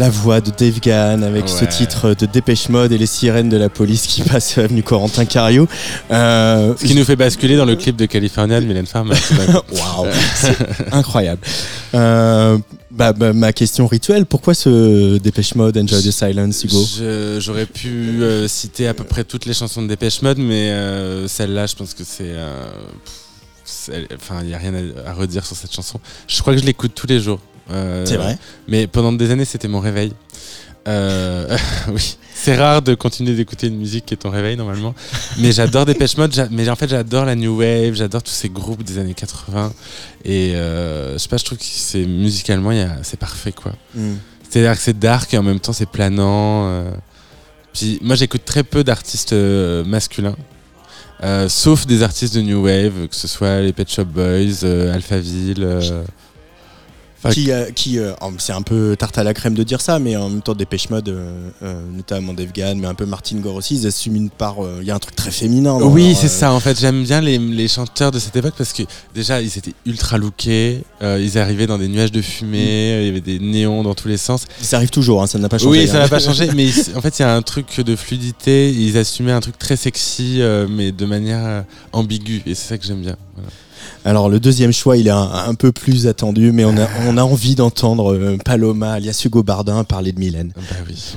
La voix de Dave Gahan avec ce titre de Dépêche Mode et les sirènes de la police qui passent avenue Corentin Cario. Euh, ce qui nous fait basculer dans le clip de California de Mylène Farmer. Waouh, c'est incroyable. Euh, bah, bah, ma question rituelle, pourquoi ce Dépêche Mode Enjoy the Silence, Hugo? J'aurais pu euh, citer à peu près toutes les chansons de Dépêche Mode, mais euh, celle-là, je pense que c'est. euh, Enfin, il n'y a rien à, à redire sur cette chanson. Je crois que je l'écoute tous les jours. C'est vrai? Mais pendant des années, c'était mon réveil. Euh, oui, c'est rare de continuer d'écouter une musique qui est ton réveil normalement. Mais j'adore Dépêche Mode, mais en fait j'adore la New Wave, j'adore tous ces groupes des années 80. Et euh, je sais pas, je trouve que c'est musicalement, c'est parfait quoi. Hmm. C'est-à-dire que c'est dark et en même temps c'est planant. euh. Puis moi j'écoute très peu d'artistes euh, masculins. Euh, sauf des artistes de New Wave, que ce soit les Pet Shop Boys, Alphaville. Qui, euh, qui euh, c'est un peu tarte à la crème de dire ça, mais en même temps, Dépêche Mode, euh, euh, notamment Dave Gahan, mais un peu Martin Gore aussi, ils assument une part. Il y a un truc très féminin. dans Oui, c'est ça. En fait, j'aime bien les, les chanteurs de cette époque parce que déjà, ils étaient ultra lookés. ils arrivaient dans des nuages de fumée. Il y avait des néons dans tous les sens. Ça arrive toujours, hein, ça n'a pas changé. oui, ça hein. n'a pas changé. Mais ils- en fait, il y a un truc de fluidité. Ils assumaient un truc très sexy, mais de manière ambiguë. Et c'est ça que j'aime bien. Voilà. Alors, le deuxième choix, il est un, peu plus attendu, mais on a, on a envie d'entendre euh, Paloma, alias Hugo Bardin, parler de Mylène. Bah oui.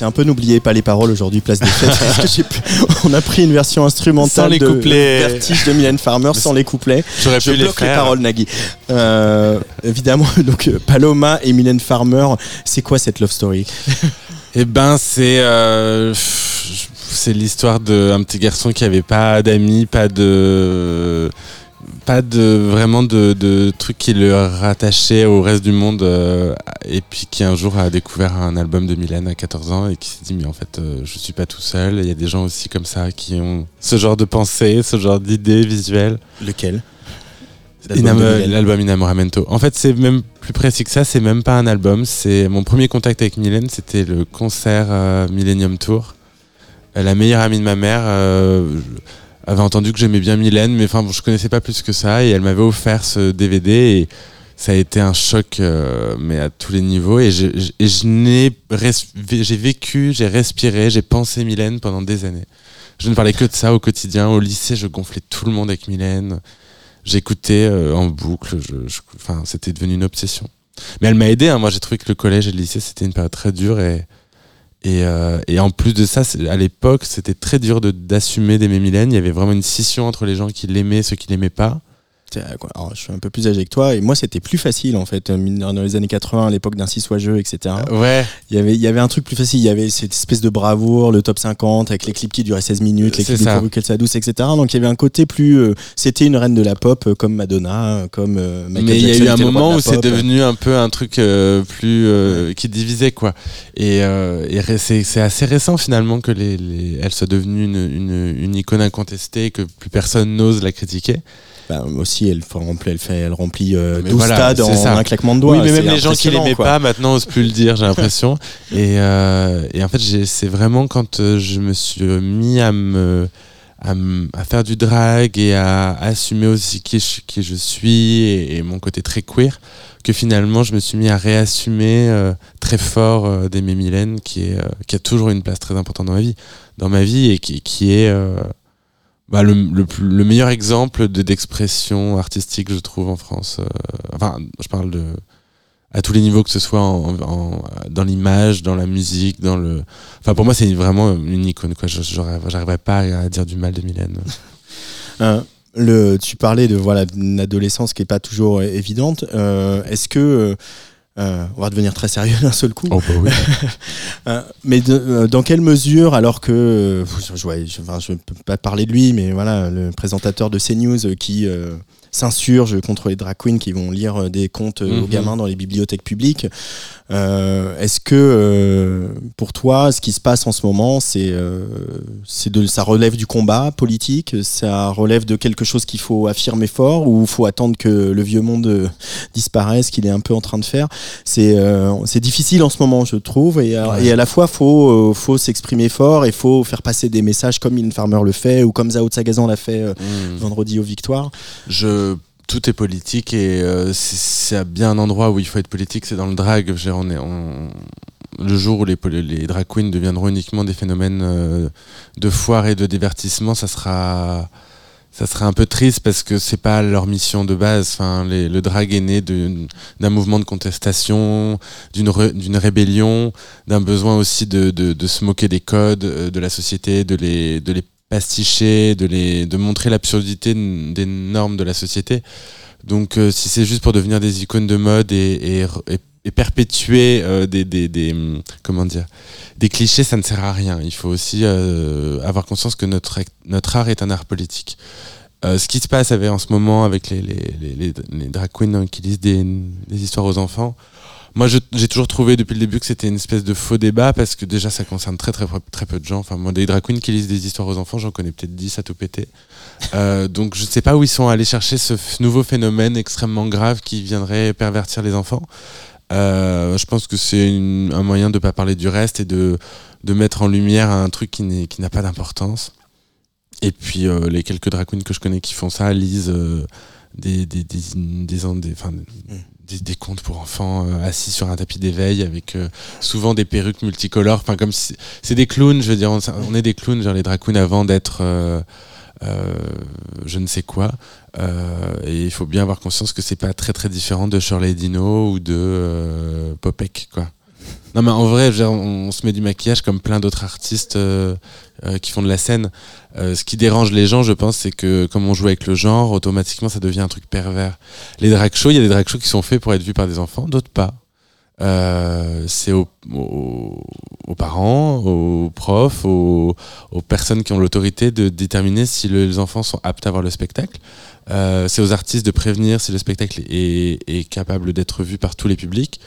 C'est un peu n'oubliez pas les paroles aujourd'hui, place des fêtes. parce que j'ai pu- On a pris une version instrumentale Sans les de couplets. Vertige de Mylène Farmer sans les couplets. J'aurais Je pu les bloque les, faire. paroles, Nagui. Euh, évidemment, donc euh, Paloma et Mylène Farmer, c'est quoi cette love story? Eh ben, c'est euh, pff, c'est l'histoire d'un petit garçon qui avait pas d'amis, pas de pas de vraiment de, de trucs qui le rattachaient au reste du monde euh, et puis qui un jour a découvert un album de Mylène à 14 ans et qui s'est dit mais en fait euh, je suis pas tout seul il y a des gens aussi comme ça qui ont ce genre de pensée ce genre d'idées visuelles Lequel? L'album Inamoramento. En fait, c'est même plus précis que ça. C'est même pas un album. C'est mon premier contact avec Mylène. C'était le concert euh, Millennium Tour. La meilleure amie de ma mère avait entendu que j'aimais bien Mylène, mais enfin, bon, je connaissais pas plus que ça. Et elle m'avait offert ce DVD et ça a été un choc, euh, mais à tous les niveaux. Et j'ai vécu, j'ai respiré, j'ai pensé Mylène pendant des années. Je ne parlais que de ça au quotidien. Au lycée, je gonflais tout le monde avec Mylène. J'écoutais euh, en boucle. Enfin, c'était devenu une obsession. Mais elle m'a aidé. hein. Moi, j'ai trouvé que le collège et le lycée, c'était une période très dure. Et, euh, et en plus de ça, à l'époque, c'était très dur d'assumer d'aimer Mylène. Il y avait vraiment une scission entre les gens qui l'aimaient et ceux qui l'aimaient pas. Euh, alors, je suis un peu plus âgé que toi et moi c'était plus facile en fait euh, dans les années 80 à l'époque d'un 6 soit jeu etc Ouais. il y avait il y avait un truc plus facile il y avait cette espèce de bravoure le top 50 avec les clips qui duraient 16 minutes les clips dépourvus qu'elle douce etc donc il y avait un côté plus euh, c'était une reine de la pop euh, comme Madonna euh, comme euh, mais il y a eu un moment où c'est devenu un peu un truc euh, plus euh, qui divisait quoi. Et, euh, c'est assez récent finalement que les, les- elle soit devenue une, une, une icône incontestée que plus personne n'ose la critiquer. Bah, aussi elle, fait- elle fait elle remplit euh, Mais 12 voilà, stades en ça. un claquement de doigts oui, mais même les gens qui l'aimaient pas maintenant osent plus le dire, j'ai l'impression. et, euh, et en fait, c'est vraiment quand euh, je me suis mis à me à, à faire du drag et à assumer aussi qui je, qui je suis et, et mon côté très queer que finalement je me suis mis à réassumer euh, très fort euh, d'aimer Mylène qui est euh, qui a toujours une place très importante dans ma vie dans ma vie et qui, qui est euh, bah, le, le, le meilleur exemple de d'expression artistique je trouve en France euh, enfin je parle de à tous les niveaux que ce soit en, en- dans l'image dans la musique dans le enfin pour moi c'est vraiment une icône quoi j'arriverais pas à dire du mal de Mylène Euh, le, tu parlais de voilà d'une adolescence qui est pas toujours euh, évidente. Euh, Est-ce que euh, on va devenir très sérieux d'un seul coup oh bah oui Euh, Mais de- euh, dans quelle mesure, alors que je, ouais, je peux pas parler de lui, mais voilà le présentateur de CNews qui s'insurge contre les drag queens qui vont lire des contes aux Mhm. gamins dans les bibliothèques publiques. Euh, Est-ce que euh, pour toi, ce qui se passe en ce moment, c'est euh, c'est de ça relève du combat politique, ça relève de quelque chose qu'il faut affirmer fort ou faut attendre que le vieux monde disparaisse, qu'il est un peu en train de faire? C'est euh, c'est difficile en ce moment, je trouve, et, à- Ouais. et à la fois faut faut s'exprimer fort et faut faire passer des messages comme Mylène Farmer le fait ou comme Zao de Sagazan l'a fait euh, Mm. vendredi aux Victoires. je tout est politique et euh, c'est- c'est bien un endroit où il faut être politique, c'est dans le drag. On est, le jour où les, les drag queens deviendront uniquement des phénomènes euh, de foire et de divertissement, ça sera, ça sera un peu triste parce que c'est pas leur mission de base. Enfin, le drag est né d'un mouvement de contestation, d'une rébellion, d'un besoin aussi de, de, de se moquer des codes euh, de la société, de les, de les pasticher, de, les, de montrer l'absurdité des normes de la société. Donc euh, si c'est juste pour devenir des icônes de mode et, et, perpétuer euh, des, des, des, hum, comment dire, des clichés, ça ne sert à rien. Il faut aussi euh, avoir conscience que notre, notre art est un art politique. Ce qui se passe avec, en ce moment avec les, les, les, les, drag queens hein, qui lisent des histoires aux enfants, moi, j'ai toujours trouvé depuis le début que c'était une espèce de faux débat parce que déjà, ça concerne très très très peu de gens. Enfin, moi, des drag qui lisent des histoires aux enfants, j'en connais peut-être 10 à tout péter. Euh, donc, je sais pas où ils sont allés chercher ce nouveau phénomène extrêmement grave qui viendrait pervertir les enfants. Euh, je pense que c'est un moyen de pas parler du reste et de, de mettre en lumière un truc qui n'a pas d'importance. Et puis, euh, les quelques drag que je connais qui font ça lisent euh, des, des, des, des, des- enfin, des, contes pour enfants euh, assis sur un tapis d'éveil avec euh, souvent des perruques multicolores. Enfin, comme c'est des clowns, je veux dire, on, est des clowns, genre les drag queens avant d'être euh, je ne sais quoi. Et il faut bien avoir conscience que c'est pas très très différent de Shirley Dino ou de Popek, quoi. Non, mais en vrai, on, se met du maquillage comme plein d'autres artistes euh, euh, qui font de la scène. Euh, ce qui dérange les gens, je pense, c'est que comme on joue avec le genre, automatiquement, ça devient un truc pervers. Les drag shows, il y a des drag shows qui sont faits pour être vus par des enfants, d'autres pas. C'est aux, parents, aux profs, aux, personnes qui ont l'autorité de déterminer si le- les enfants sont aptes à voir le spectacle. C'est aux artistes de prévenir si le spectacle est capable d'être vu par tous les publics.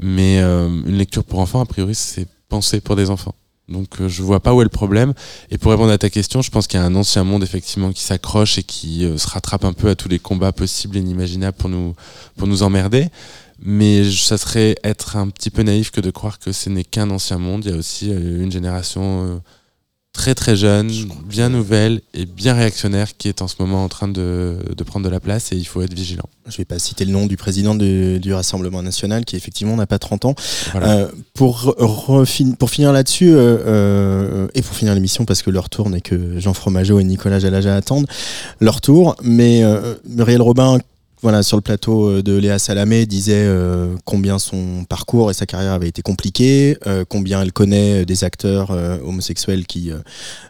Mais euh, une lecture pour enfants, a priori, c'est pensé pour des enfants. Donc euh, je vois pas où est le problème. Et pour répondre à ta question, je pense qu'il y a un ancien monde effectivement qui s'accroche et qui euh, se rattrape un peu à tous les combats possibles et inimaginables pour nous, pour nous emmerder. Mais ça serait être un petit peu naïf que de croire que ce n'est qu'un ancien monde. Il y a aussi euh, une génération euh, très très jeune, bien nouvelle et bien réactionnaire qui est en ce moment en train de, de prendre de la place et il faut être vigilant. Je vais pas citer le nom du président du, du Rassemblement national qui effectivement n'a pas 30 ans. Voilà. Euh, pour, finir là-dessus, euh, euh, et pour finir l'émission, parce que leur tour n'est que Jean Fromageau et Nicolas Jalaja attendent leur tour, mais euh, Muriel Robin, voilà, sur le plateau euh, de Léa Salamé, disait euh, combien son parcours et sa carrière avaient été compliqués, euh, combien elle connaît des acteurs euh, homosexuels qui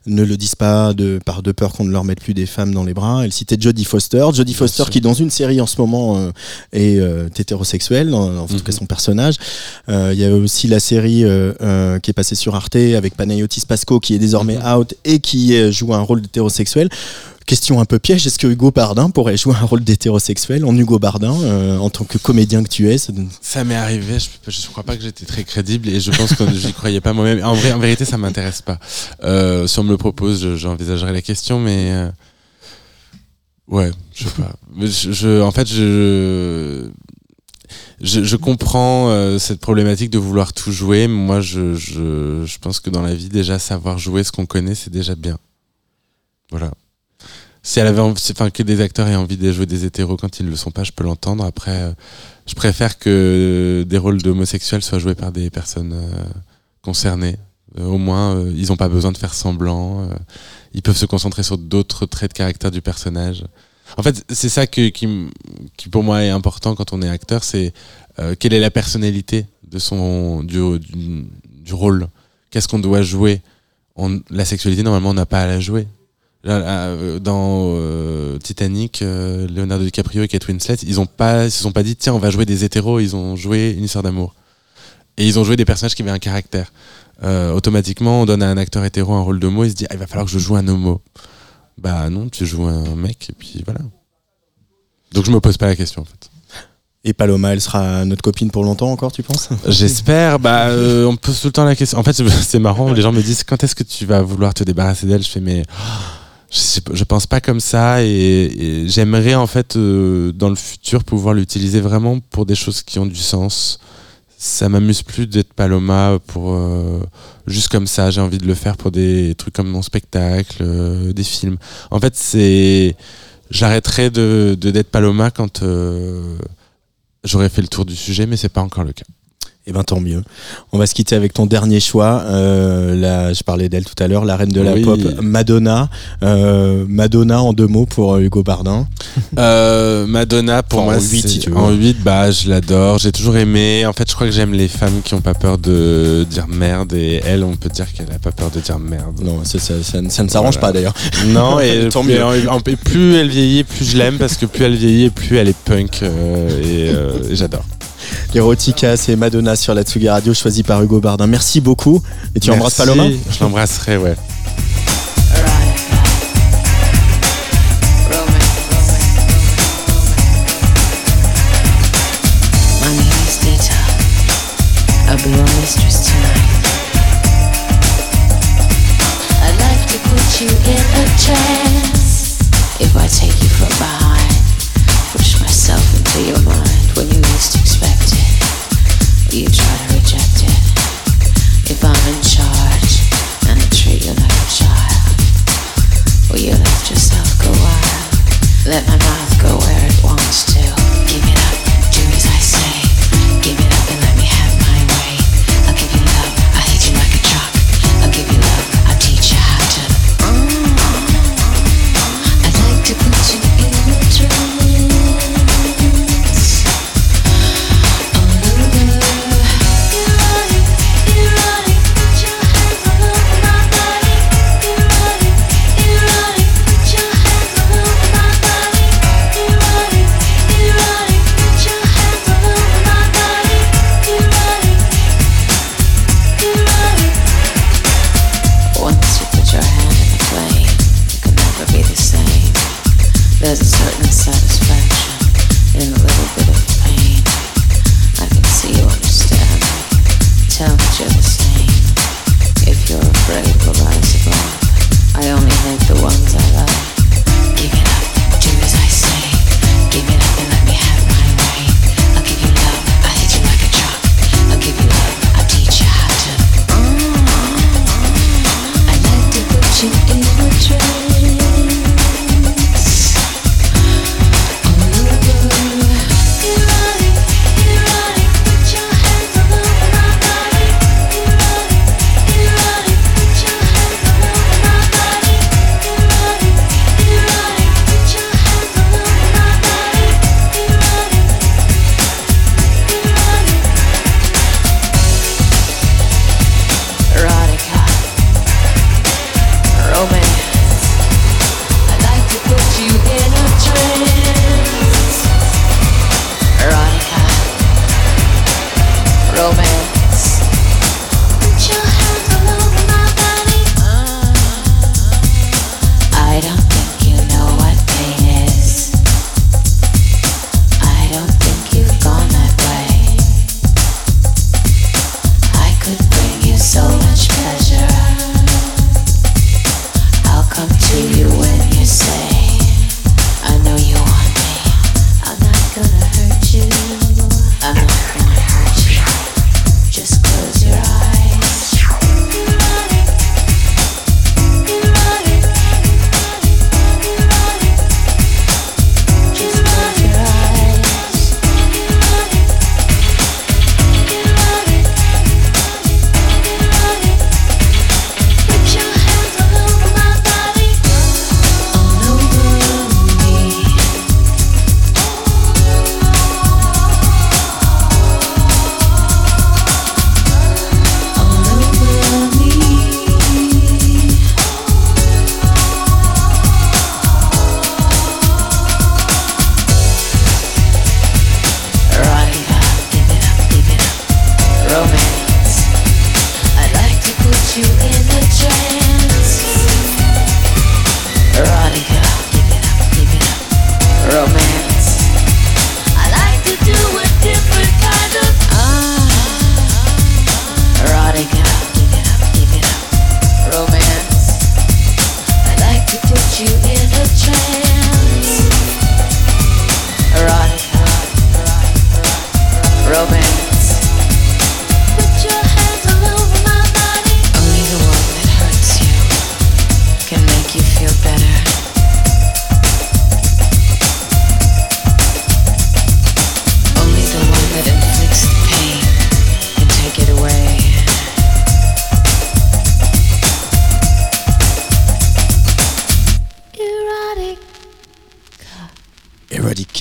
ne le disent pas de, par de peur qu'on ne leur mette plus des femmes dans les bras. Elle citait Jodie Foster, Jodie Foster qui dans une série en ce moment est hétérosexuelle, en, en tout Mhm. cas son personnage. Il y avait aussi la série qui est passée sur Arte avec Panayotis Pasco qui est désormais Mhm. out et qui joue un rôle d'hétérosexuel. Question un peu piège, est-ce que Hugo Bardin pourrait jouer un rôle d'hétérosexuel en Hugo Bardin euh, en tant que comédien que tu es ça m'est arrivé, je, je crois pas que j'étais très crédible et je pense que j'y croyais pas moi-même. En, en vérité, ça m'intéresse pas. Euh, si on me le propose, je- j'envisagerai la question, mais euh, ouais, je sais pas. Je, en fait, je je, comprends cette problématique de vouloir tout jouer. Moi, je, je, je pense que dans la vie, déjà savoir jouer ce qu'on connaît, c'est déjà bien. Voilà. Si elle avait envie, enfin que des acteurs aient envie de jouer des hétéros quand ils ne le sont pas, je peux l'entendre. Après, euh, je préfère que des rôles d'homosexuels soient joués par des personnes euh, concernées. Euh, au moins, ils n'ont pas besoin de faire semblant. ils peuvent se concentrer sur d'autres traits de caractère du personnage. En fait, c'est ça que, qui, qui pour moi est important quand on est acteur, c'est quelle est la personnalité de son du, du, rôle? Qu'est-ce qu'on doit jouer? La sexualité, normalement, on n'a pas à la jouer. Euh, Dans euh, Titanic, euh, Leonardo DiCaprio et Kate Winslet, ils ont pas, ils se sont pas dit tiens, on va jouer des hétéros. Ils ont joué une histoire d'amour. Et ils ont joué des personnages qui avaient un caractère. Euh, automatiquement, on donne à un acteur hétéro un rôle d'homo, il se dit ah, il va falloir que je joue un homo. Bah non, tu joues un mec et puis voilà. Donc je me pose pas la question en fait. Et Paloma, elle sera notre copine pour longtemps encore, tu penses? J'espère. Bah, euh, on me pose tout le temps la question. En fait, c'est- c'est marrant. Les gens me disent quand est-ce que tu vas vouloir te débarrasser d'elle? Je fais mais je, pense pas comme ça et, j'aimerais en fait euh, dans le futur pouvoir l'utiliser vraiment pour des choses qui ont du sens. Ça m'amuse plus d'être Paloma pour euh, juste comme ça. J'ai envie de le faire pour des trucs comme mon spectacle, euh, des films. En fait, c'est j'arrêterai de d'être Paloma quand j'aurais fait le tour du sujet, mais c'est pas encore le cas. Eh ben tant mieux. On va se quitter avec ton dernier choix. Euh, là, je parlais d'elle tout à l'heure, la reine de la Oui. pop, Madonna. Euh, Madonna en deux mots pour euh, Hugo Bardin. Euh, Madonna, pour Enfin, moi, en huit, c'est- si tu veux. En 8, bah, je l'adore. J'ai toujours aimé. En fait, je crois que j'aime les femmes qui ont pas peur de dire merde. Et elle, on peut dire qu'elle a pas peur de dire merde. Non, ça, ça, ça, ça ne s'arrange Voilà. pas d'ailleurs. Non, et, Tant plus, mieux. en- en- et plus elle vieillit, plus je l'aime parce que plus elle vieillit, plus elle est punk. euh, et, euh, et j'adore. Erotica, c'est Madonna sur la Tsugi Radio, choisi par Hugo Bardin. Merci beaucoup. Et tu embrasses. Paloma? Je l'embrasserai, ouais.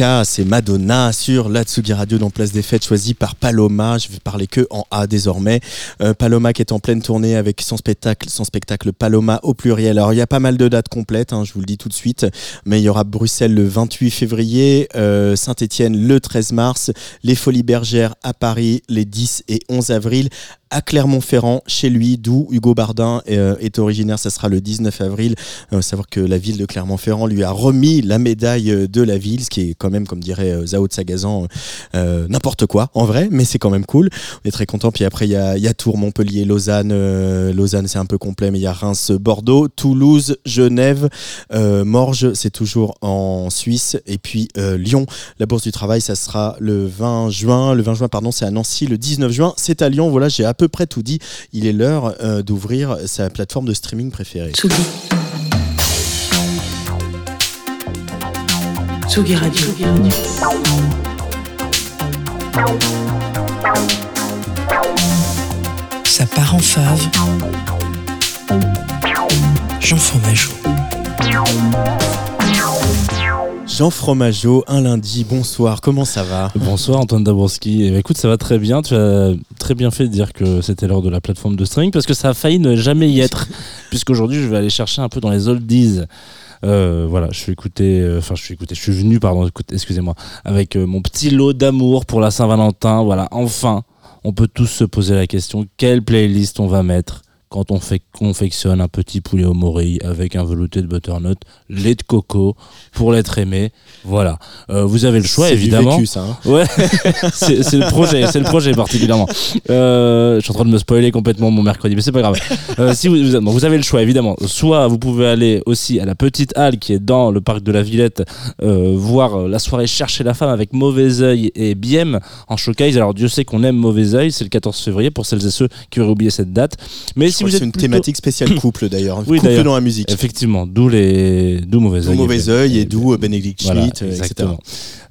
Erotica, c'est Madonna sur la Tsugi Radio dans Place des Fêtes, choisi par Paloma. Je vais parler que en A désormais. Euh, Paloma qui est en pleine tournée avec son spectacle, son spectacle Paloma au pluriel. Alors il y a pas mal de dates complètes, hein, je vous le dis tout de suite, mais il y aura Bruxelles le 28 février, euh, Saint-Étienne le 13 mars, les Folies Bergères à Paris les 10 et 11 avril, à Clermont-Ferrand, chez lui, d'où Hugo Bardin euh, est originaire. Ça sera le 19 avril. Savoir que la ville de Clermont-Ferrand lui a remis la médaille de la ville, ce qui est quand même, comme dirait euh, Zao de Sagazan, euh, n'importe quoi en vrai, mais c'est quand même cool. On est très content. Puis après, il y a, Tours, Montpellier, Lausanne. euh, Lausanne, c'est un peu complet, mais il y a Reims, Bordeaux, Toulouse, Genève, euh, Morges, c'est toujours en Suisse. Et puis euh, Lyon, la Bourse du Travail, ça sera le 20 juin. Le 20 juin, pardon, c'est à Nancy. Le 19 juin, c'est à Lyon. Voilà, j'ai à peu près tout dit. Il est l'heure euh, d'ouvrir sa plateforme de streaming préférée. Tsugi Radio. Ça part en fave. Jean Fromageau. Jean Fromageau, un lundi, bonsoir, comment ça va? Bonsoir Antoine Dabrowski. Eh ben, écoute, ça va très bien. Tu as très bien fait de dire que c'était l'heure de la plateforme de streaming parce que ça a failli ne jamais y être. Puisqu'aujourd'hui, je vais aller chercher un peu dans les oldies. Euh, voilà, je suis écouté, euh, enfin, je suis écouté, je suis venu, pardon, excusez-moi, avec euh, mon petit lot d'amour pour la Saint-Valentin. Voilà, enfin, on peut tous se poser la question quelle playlist on va mettre? Quand on fait, confectionne un petit poulet au morille avec un velouté de butternut, lait de coco pour l'être aimé. Voilà, Euh, vous avez le choix du évidemment. vécu, ça. hein. Ouais, c'est le projet, c'est le projet particulièrement. Euh, je suis en train de me spoiler complètement mon mercredi, mais c'est pas grave. Euh, si vous, vous, bon, vous avez le choix évidemment. Soit vous pouvez aller aussi à la petite halle qui est dans le parc de la Villette, voir la soirée Chercher la femme avec Mauvais Oeil et Biem en showcase. Alors Dieu sait qu'on aime Mauvais Oeil, c'est le 14 février pour celles et ceux qui auraient oublié cette date. Mais Je si vous êtes c'est une plutôt- thématique spéciale couple d'ailleurs. Oui, couple dans la musique. Effectivement, d'où les d'où Mauvais Oeil. mauvais œil et d'où euh, Benedict Schmidt, euh, etc.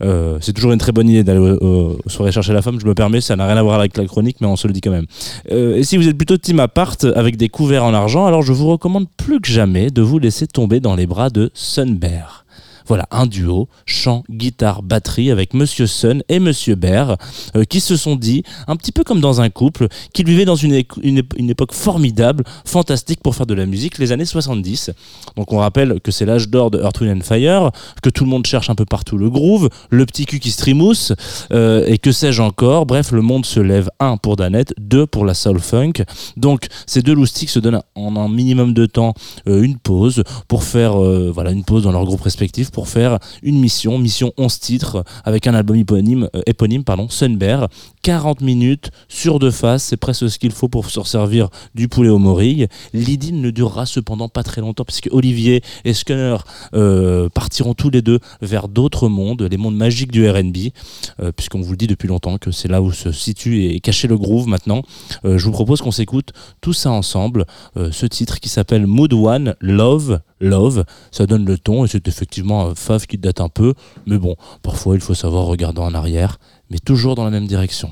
Euh, c'est toujours une très bonne idée d'aller au- au- aux soirées chercher la femme, je me permets, ça n'a rien à voir avec la chronique, mais on se le dit quand même. Et si vous êtes plutôt team appart avec des couverts en argent, alors je vous recommande plus que jamais de vous laisser tomber dans les bras de Sunbear. Voilà, un duo, chant, guitare, batterie avec Monsieur Sun et Monsieur Bear, euh, qui se sont dit, un petit peu comme dans un couple, qu'ils vivaient dans une, une ép- une époque formidable, fantastique pour faire de la musique, les années 70. Donc on rappelle que c'est l'âge d'or de Earth, Wind and Fire, que tout le monde cherche un peu partout le groove, le petit cul qui se euh, et que sais-je encore. Bref, le monde se lève, un pour Danette, deux pour la soul funk. Donc ces deux loustiques se donnent en un minimum de temps euh, une pause pour faire voilà une pause dans leur groupe respectif pour faire une mission, mission 11 titres avec un album éponyme, euh, éponyme pardon, Sunbear, 40 minutes sur deux faces, c'est presque ce qu'il faut pour se servir du poulet au morille. L'idylle ne durera cependant pas très longtemps puisque Olivier et Scunner euh, partiront tous les deux vers d'autres mondes, les mondes magiques du R&B, euh, puisqu'on vous le dit depuis longtemps que c'est là où se situe et caché le groove maintenant. Je vous propose qu'on s'écoute tout ça ensemble, ce titre qui s'appelle Mood One, Love, Love, ça donne le ton et c'est effectivement un fave qui date un peu, mais bon, parfois il faut savoir regarder en arrière, mais toujours dans la même direction.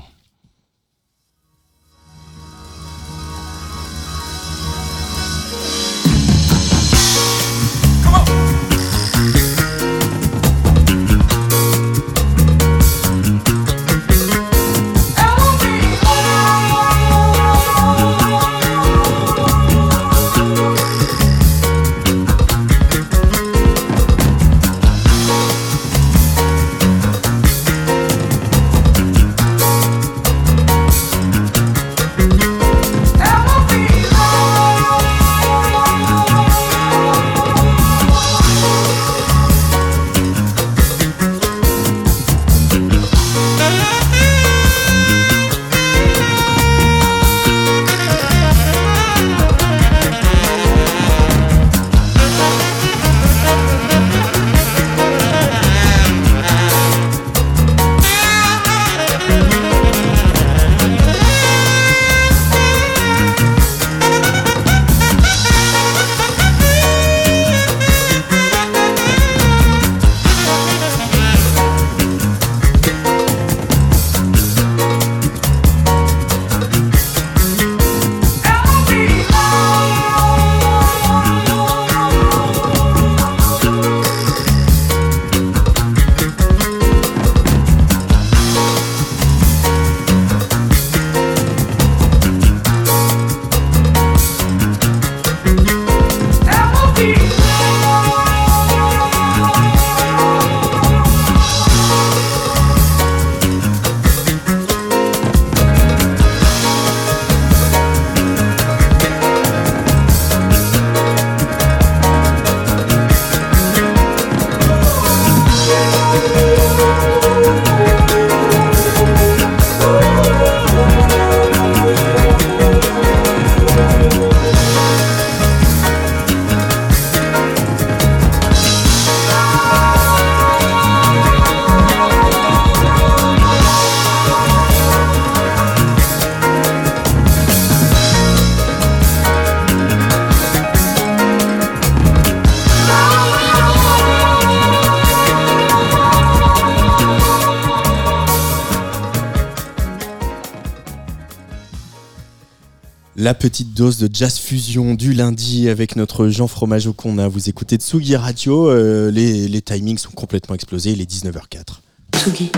La petite dose de jazz fusion du lundi avec notre Jean Fromageau qu'on a. Vous écoutez Tsugi Radio. euh, les, timings sont complètement explosés. Il est 19h04. Tsugi.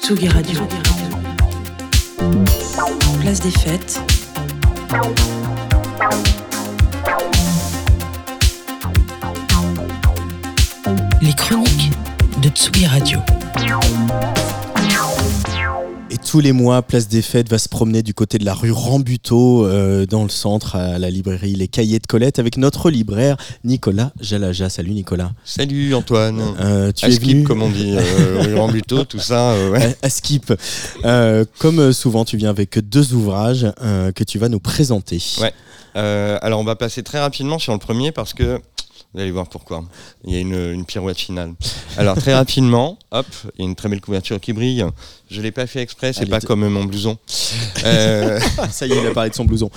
Tsugi Radio. Place des fêtes. Les chroniques de Tsugi Radio. Tous les mois, Place des Fêtes va se promener du côté de la rue Rambuteau, euh, dans le centre, à la librairie Les Cahiers de Colette, avec notre libraire Nicolas Jalaja. Salut Nicolas. Salut Antoine. Euh, tu à es skip, venu comme on dit, euh, rue Rambuteau, tout ça. ouais. à, à Skip. Comme souvent, tu viens avec deux ouvrages que tu vas nous présenter. Ouais. Alors on va passer très rapidement sur le premier parce que vous allez voir pourquoi. Il y a une, une pirouette finale. Alors très rapidement, hop, il y a une très belle couverture qui brille. Je l'ai pas fait exprès, c'est pas comme mon blouson. Euh, ça y est, il a parlé de son blouson.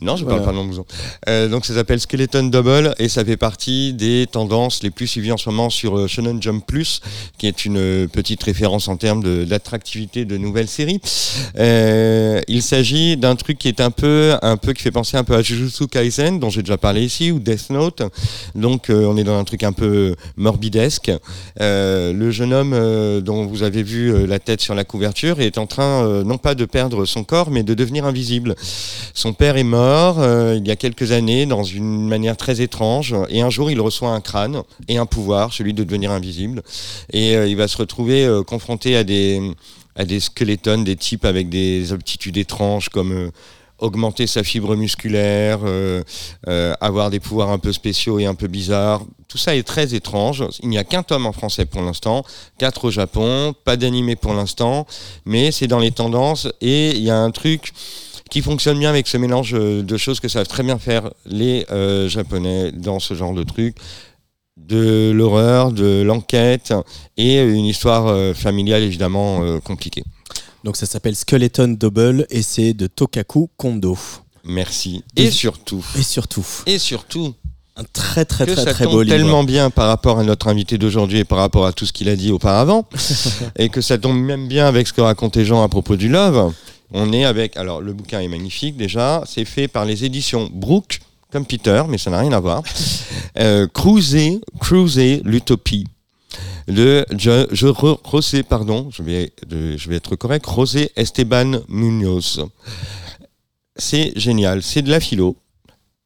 non, je Voilà. parle pas de mon blouson. Euh, donc ça s'appelle Skeleton Double et ça fait partie des tendances les plus suivies en ce moment sur euh, Shonen Jump Plus, qui est une petite référence en termes d'attractivité de, nouvelles séries. Il s'agit d'un truc qui est un peu, un peu qui fait penser un peu à Jujutsu Kaisen, dont j'ai déjà parlé ici, ou Death Note. Donc on est dans un truc un peu morbidesque. Le jeune homme dont vous avez vu la tête sur la couverture est en train euh, non pas de perdre son corps, mais de devenir invisible. Son père est mort euh, il y a quelques années dans une manière très étrange et un jour il reçoit un crâne et un pouvoir, celui de devenir invisible. Et euh, il va se retrouver confronté à des, à des squelettons, des types avec des aptitudes étranges comme... augmenter sa fibre musculaire, euh, euh, avoir des pouvoirs un peu spéciaux et un peu bizarres. Tout ça est très étrange. Il n'y a qu'un tome en français pour l'instant, quatre au Japon, pas d'animé pour l'instant, mais c'est dans les tendances et il y a un truc qui fonctionne bien avec ce mélange de choses que savent très bien faire les euh, Japonais dans ce genre de truc de l'horreur, de l'enquête et une histoire familiale évidemment compliquée. Donc ça s'appelle Skeleton Double et c'est de Tokaku Kondo. Merci. Et surtout, Et surtout, et surtout, un très très que très ça très tombe beau livre. tellement bien par rapport à notre invité d'aujourd'hui et par rapport à tout ce qu'il a dit auparavant, et que ça tombe même bien avec ce que racontait Jean à propos du Love. On est avec, alors le bouquin est magnifique déjà, c'est fait par les éditions Brooke, comme Peter, mais ça n'a rien à voir. Euh, Cruiser, Cruiser l'utopie. De je, José, pardon, je vais, je vais être correct, José Esteban Munoz. C'est génial, c'est de la philo.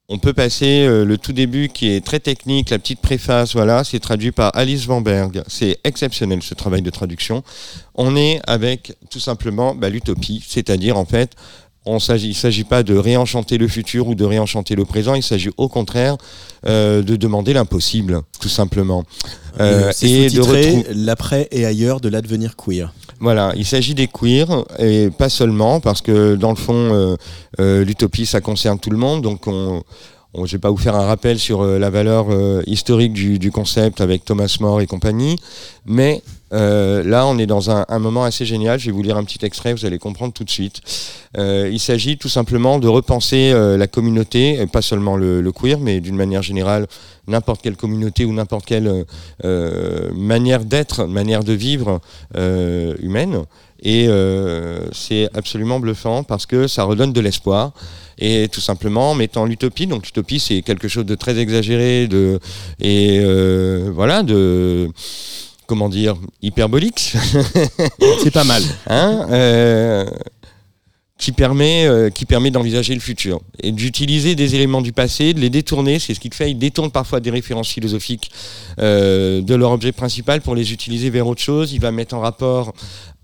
On peut passer euh, le tout début qui est très technique, la petite préface, voilà, c'est traduit par Alice Van Berg. C'est exceptionnel ce travail de traduction. On est avec tout simplement bah, l'utopie, c'est-à-dire en fait, on s'agit, il ne s'agit pas de réenchanter le futur ou de réenchanter le présent, il s'agit au contraire euh, de demander l'impossible, tout simplement. Euh, Euh, c'est et de sous-titré retrou- L'après et ailleurs de l'advenir queer. voilà, il s'agit des queers et pas seulement parce que dans le fond, euh, l'utopie ça concerne tout le monde. Donc on, on je vais pas vous faire un rappel sur euh, la valeur euh, historique du, concept avec Thomas More et compagnie, mais euh, là on est dans un, moment assez génial. Je vais vous lire un petit extrait, vous allez comprendre tout de suite. Il s'agit tout simplement de repenser la communauté, pas seulement le, le queer, mais d'une manière générale n'importe quelle communauté ou n'importe quelle manière d'être, manière de vivre humaine. Et euh, c'est absolument bluffant parce que ça redonne de l'espoir. Et tout simplement en mettant l'utopie, donc l'utopie c'est quelque chose de très exagéré, de et euh, voilà de comment dire hyperbolique, C'est pas mal. hein, euh, qui permet, euh, qui permet d'envisager le futur et d'utiliser des éléments du passé, de les détourner. C'est ce qu'il fait. Il détourne parfois des références philosophiques euh, de leur objet principal pour les utiliser vers autre chose. Il va mettre en rapport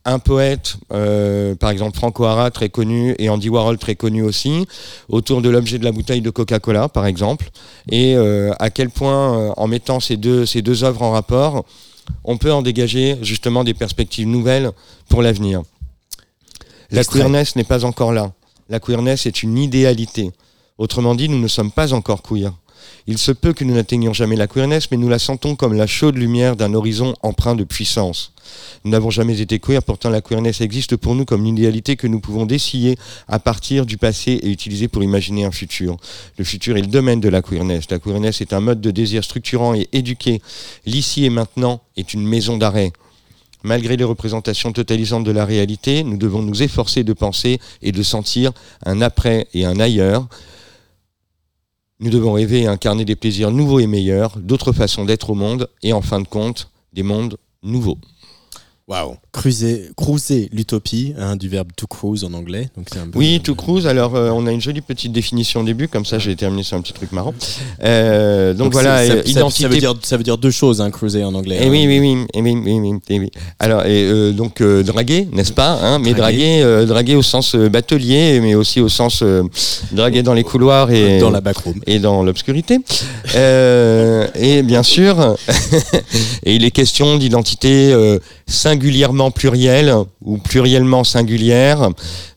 un poète, euh, par exemple Franco Hara, très connu, et Andy Warhol, très connu aussi, autour de l'objet de la bouteille de Coca-Cola, par exemple, et euh, à quel point, euh, en mettant ces deux, ces deux œuvres en rapport, on peut en dégager justement des perspectives nouvelles pour l'avenir. La queerness n'est pas encore là. La queerness est une idéalité. Autrement dit, nous ne sommes pas encore queer. Il se peut que nous n'atteignions jamais la queerness, mais nous la sentons comme la chaude lumière d'un horizon empreint de puissance. Nous n'avons jamais été queer, pourtant la queerness existe pour nous comme une idéalité que nous pouvons dessiller à partir du passé et utiliser pour imaginer un futur. Le futur est le domaine de la queerness. La queerness est un mode de désir structurant et éduqué. L'ici et maintenant est une maison d'arrêt. Malgré les représentations totalisantes de la réalité, nous devons nous efforcer de penser et de sentir un après et un ailleurs. Nous devons rêver et incarner des plaisirs nouveaux et meilleurs, d'autres façons d'être au monde, et en fin de compte, des mondes nouveaux. Waouh. Cruiser, cruiser l'utopie, hein, du verbe to cruise en anglais. Donc c'est un peu- Oui, to cruise. Alors, euh, on a une jolie petite définition au début, comme ça, j'ai terminé sur un petit truc marrant. Euh, donc, Donc voilà, ça, euh, identité. Ça veut, dire, ça veut dire deux choses, hein, cruiser en anglais. Eh hein. oui, oui, oui, eh oui, oui, oui, eh oui. Alors, et, euh, donc, euh, draguer, n'est-ce pas hein, Mais draguer, euh, draguer au sens euh, batelier, mais aussi au sens euh, draguer dans les couloirs et Dans la backroom. et dans l'obscurité. Euh, et bien sûr, et il est question d'identité euh, plurielle ou pluriellement singulière.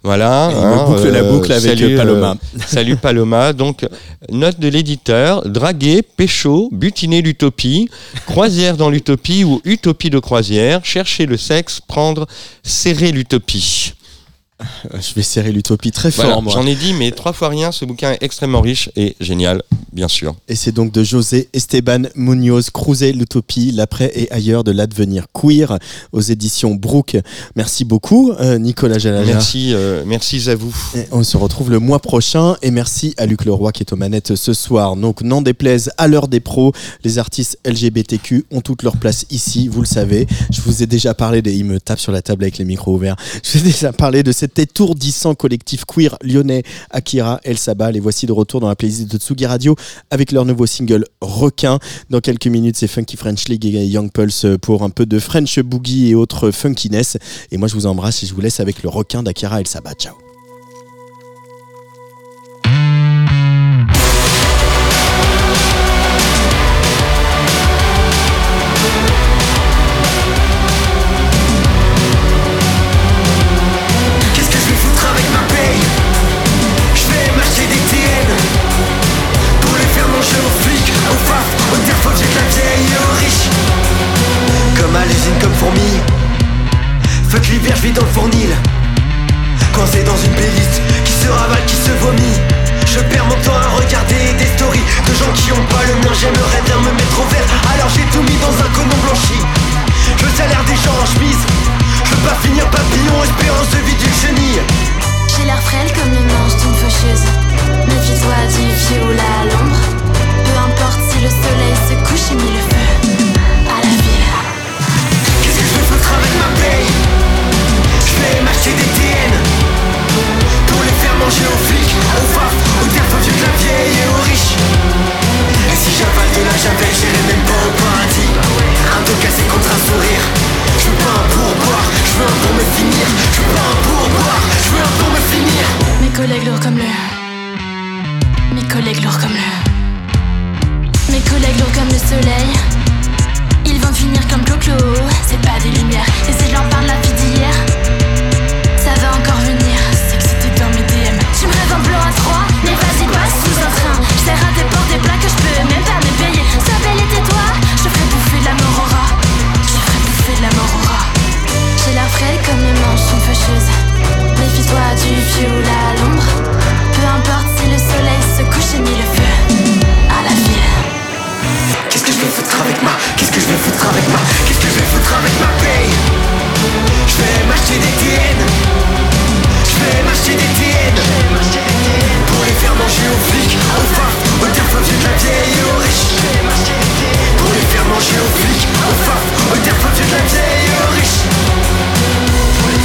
Voilà. Me boucle la boucle avec, salut, euh, Paloma. salut Paloma. Donc, note de l'éditeur draguer, pécho, butiner l'utopie, croisière dans l'utopie ou utopie de croisière, chercher le sexe, prendre, serrer l'utopie. Je vais serrer l'utopie très fort, Voilà, j'en ai dit, mais trois fois rien, ce bouquin est extrêmement riche et génial, bien sûr. Et c'est donc de José Esteban Munoz, Cruiser l'utopie, l'après et ailleurs de l'advenir queer aux éditions Brook. Merci beaucoup, euh, Nicolas Jalala. Merci, euh, merci à vous. Et on se retrouve le mois prochain et merci à Luc Leroy qui est aux manettes ce soir. Donc n'en déplaise à l'heure des pros, les artistes LGBTQ ont toute leur place ici, vous le savez. Je vous ai déjà parlé des... Il me tape sur la table avec les micros ouverts. Je vous ai déjà parlé de cet étourdissant collectif queer lyonnais Akira El Saba. Les voici de retour dans la playlist de Tsugi Radio avec leur nouveau single Requin. Dans quelques minutes, c'est Funky French League et Young Pulse pour un peu de French Boogie et autres funkiness. Et moi, je vous embrasse et je vous laisse avec le requin d'Akira El Saba. Ciao. Je dans le fournil. Coincé dans une playlist qui se ravale, qui se vomit Je perds mon temps à regarder des stories De gens qui ont pas le mien, j'aimerais bien me mettre au vert. Alors j'ai tout mis dans un conon blanchi. Je veux salaire des gens en chemise. Je veux pas finir papillon, espérance de manger aux flics, aux faf, aux terres vieux de la vieille et aux riches Et si j'avale de la javel, j'irai même pas au paradis Un dos cassé contre un sourire Je veux pas un pourboire, je veux un pour me finir Je veux pas un pourboire, je veux un pour me finir Mes collègues lourds comme le. Mes collègues lourds comme le. Mes collègues lourds comme le soleil. Ils vont finir comme Clo-Clo. C'est pas des lumières. Et si je leur de la vie d'hier, Tu me rêves en blanc à froid, mais vas-y, passe sous un train. Je à des portes des plats que je peux même pas me payer. S'appelle et tais-toi, je ferai bouffer de la mort au. Je ferai bouffer de la mort au. J'ai l'air frêle comme le manche d'une faucheuse. Méfie-toi du vieux ou à l'ombre. Peu importe si le soleil se couche, j'ai mis le feu à la ville. Qu'est-ce que je vais foutre avec ma Qu'est-ce que je vais foutre avec ma Qu'est-ce que je vais foutre avec ma paye? Je vais m'acheter des manger aux flics, aux femmes, aux terres foutues de la vieille les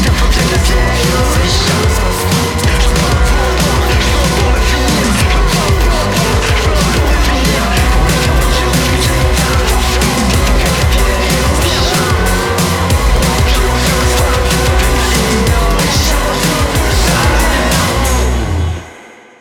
faire manger de la vieille.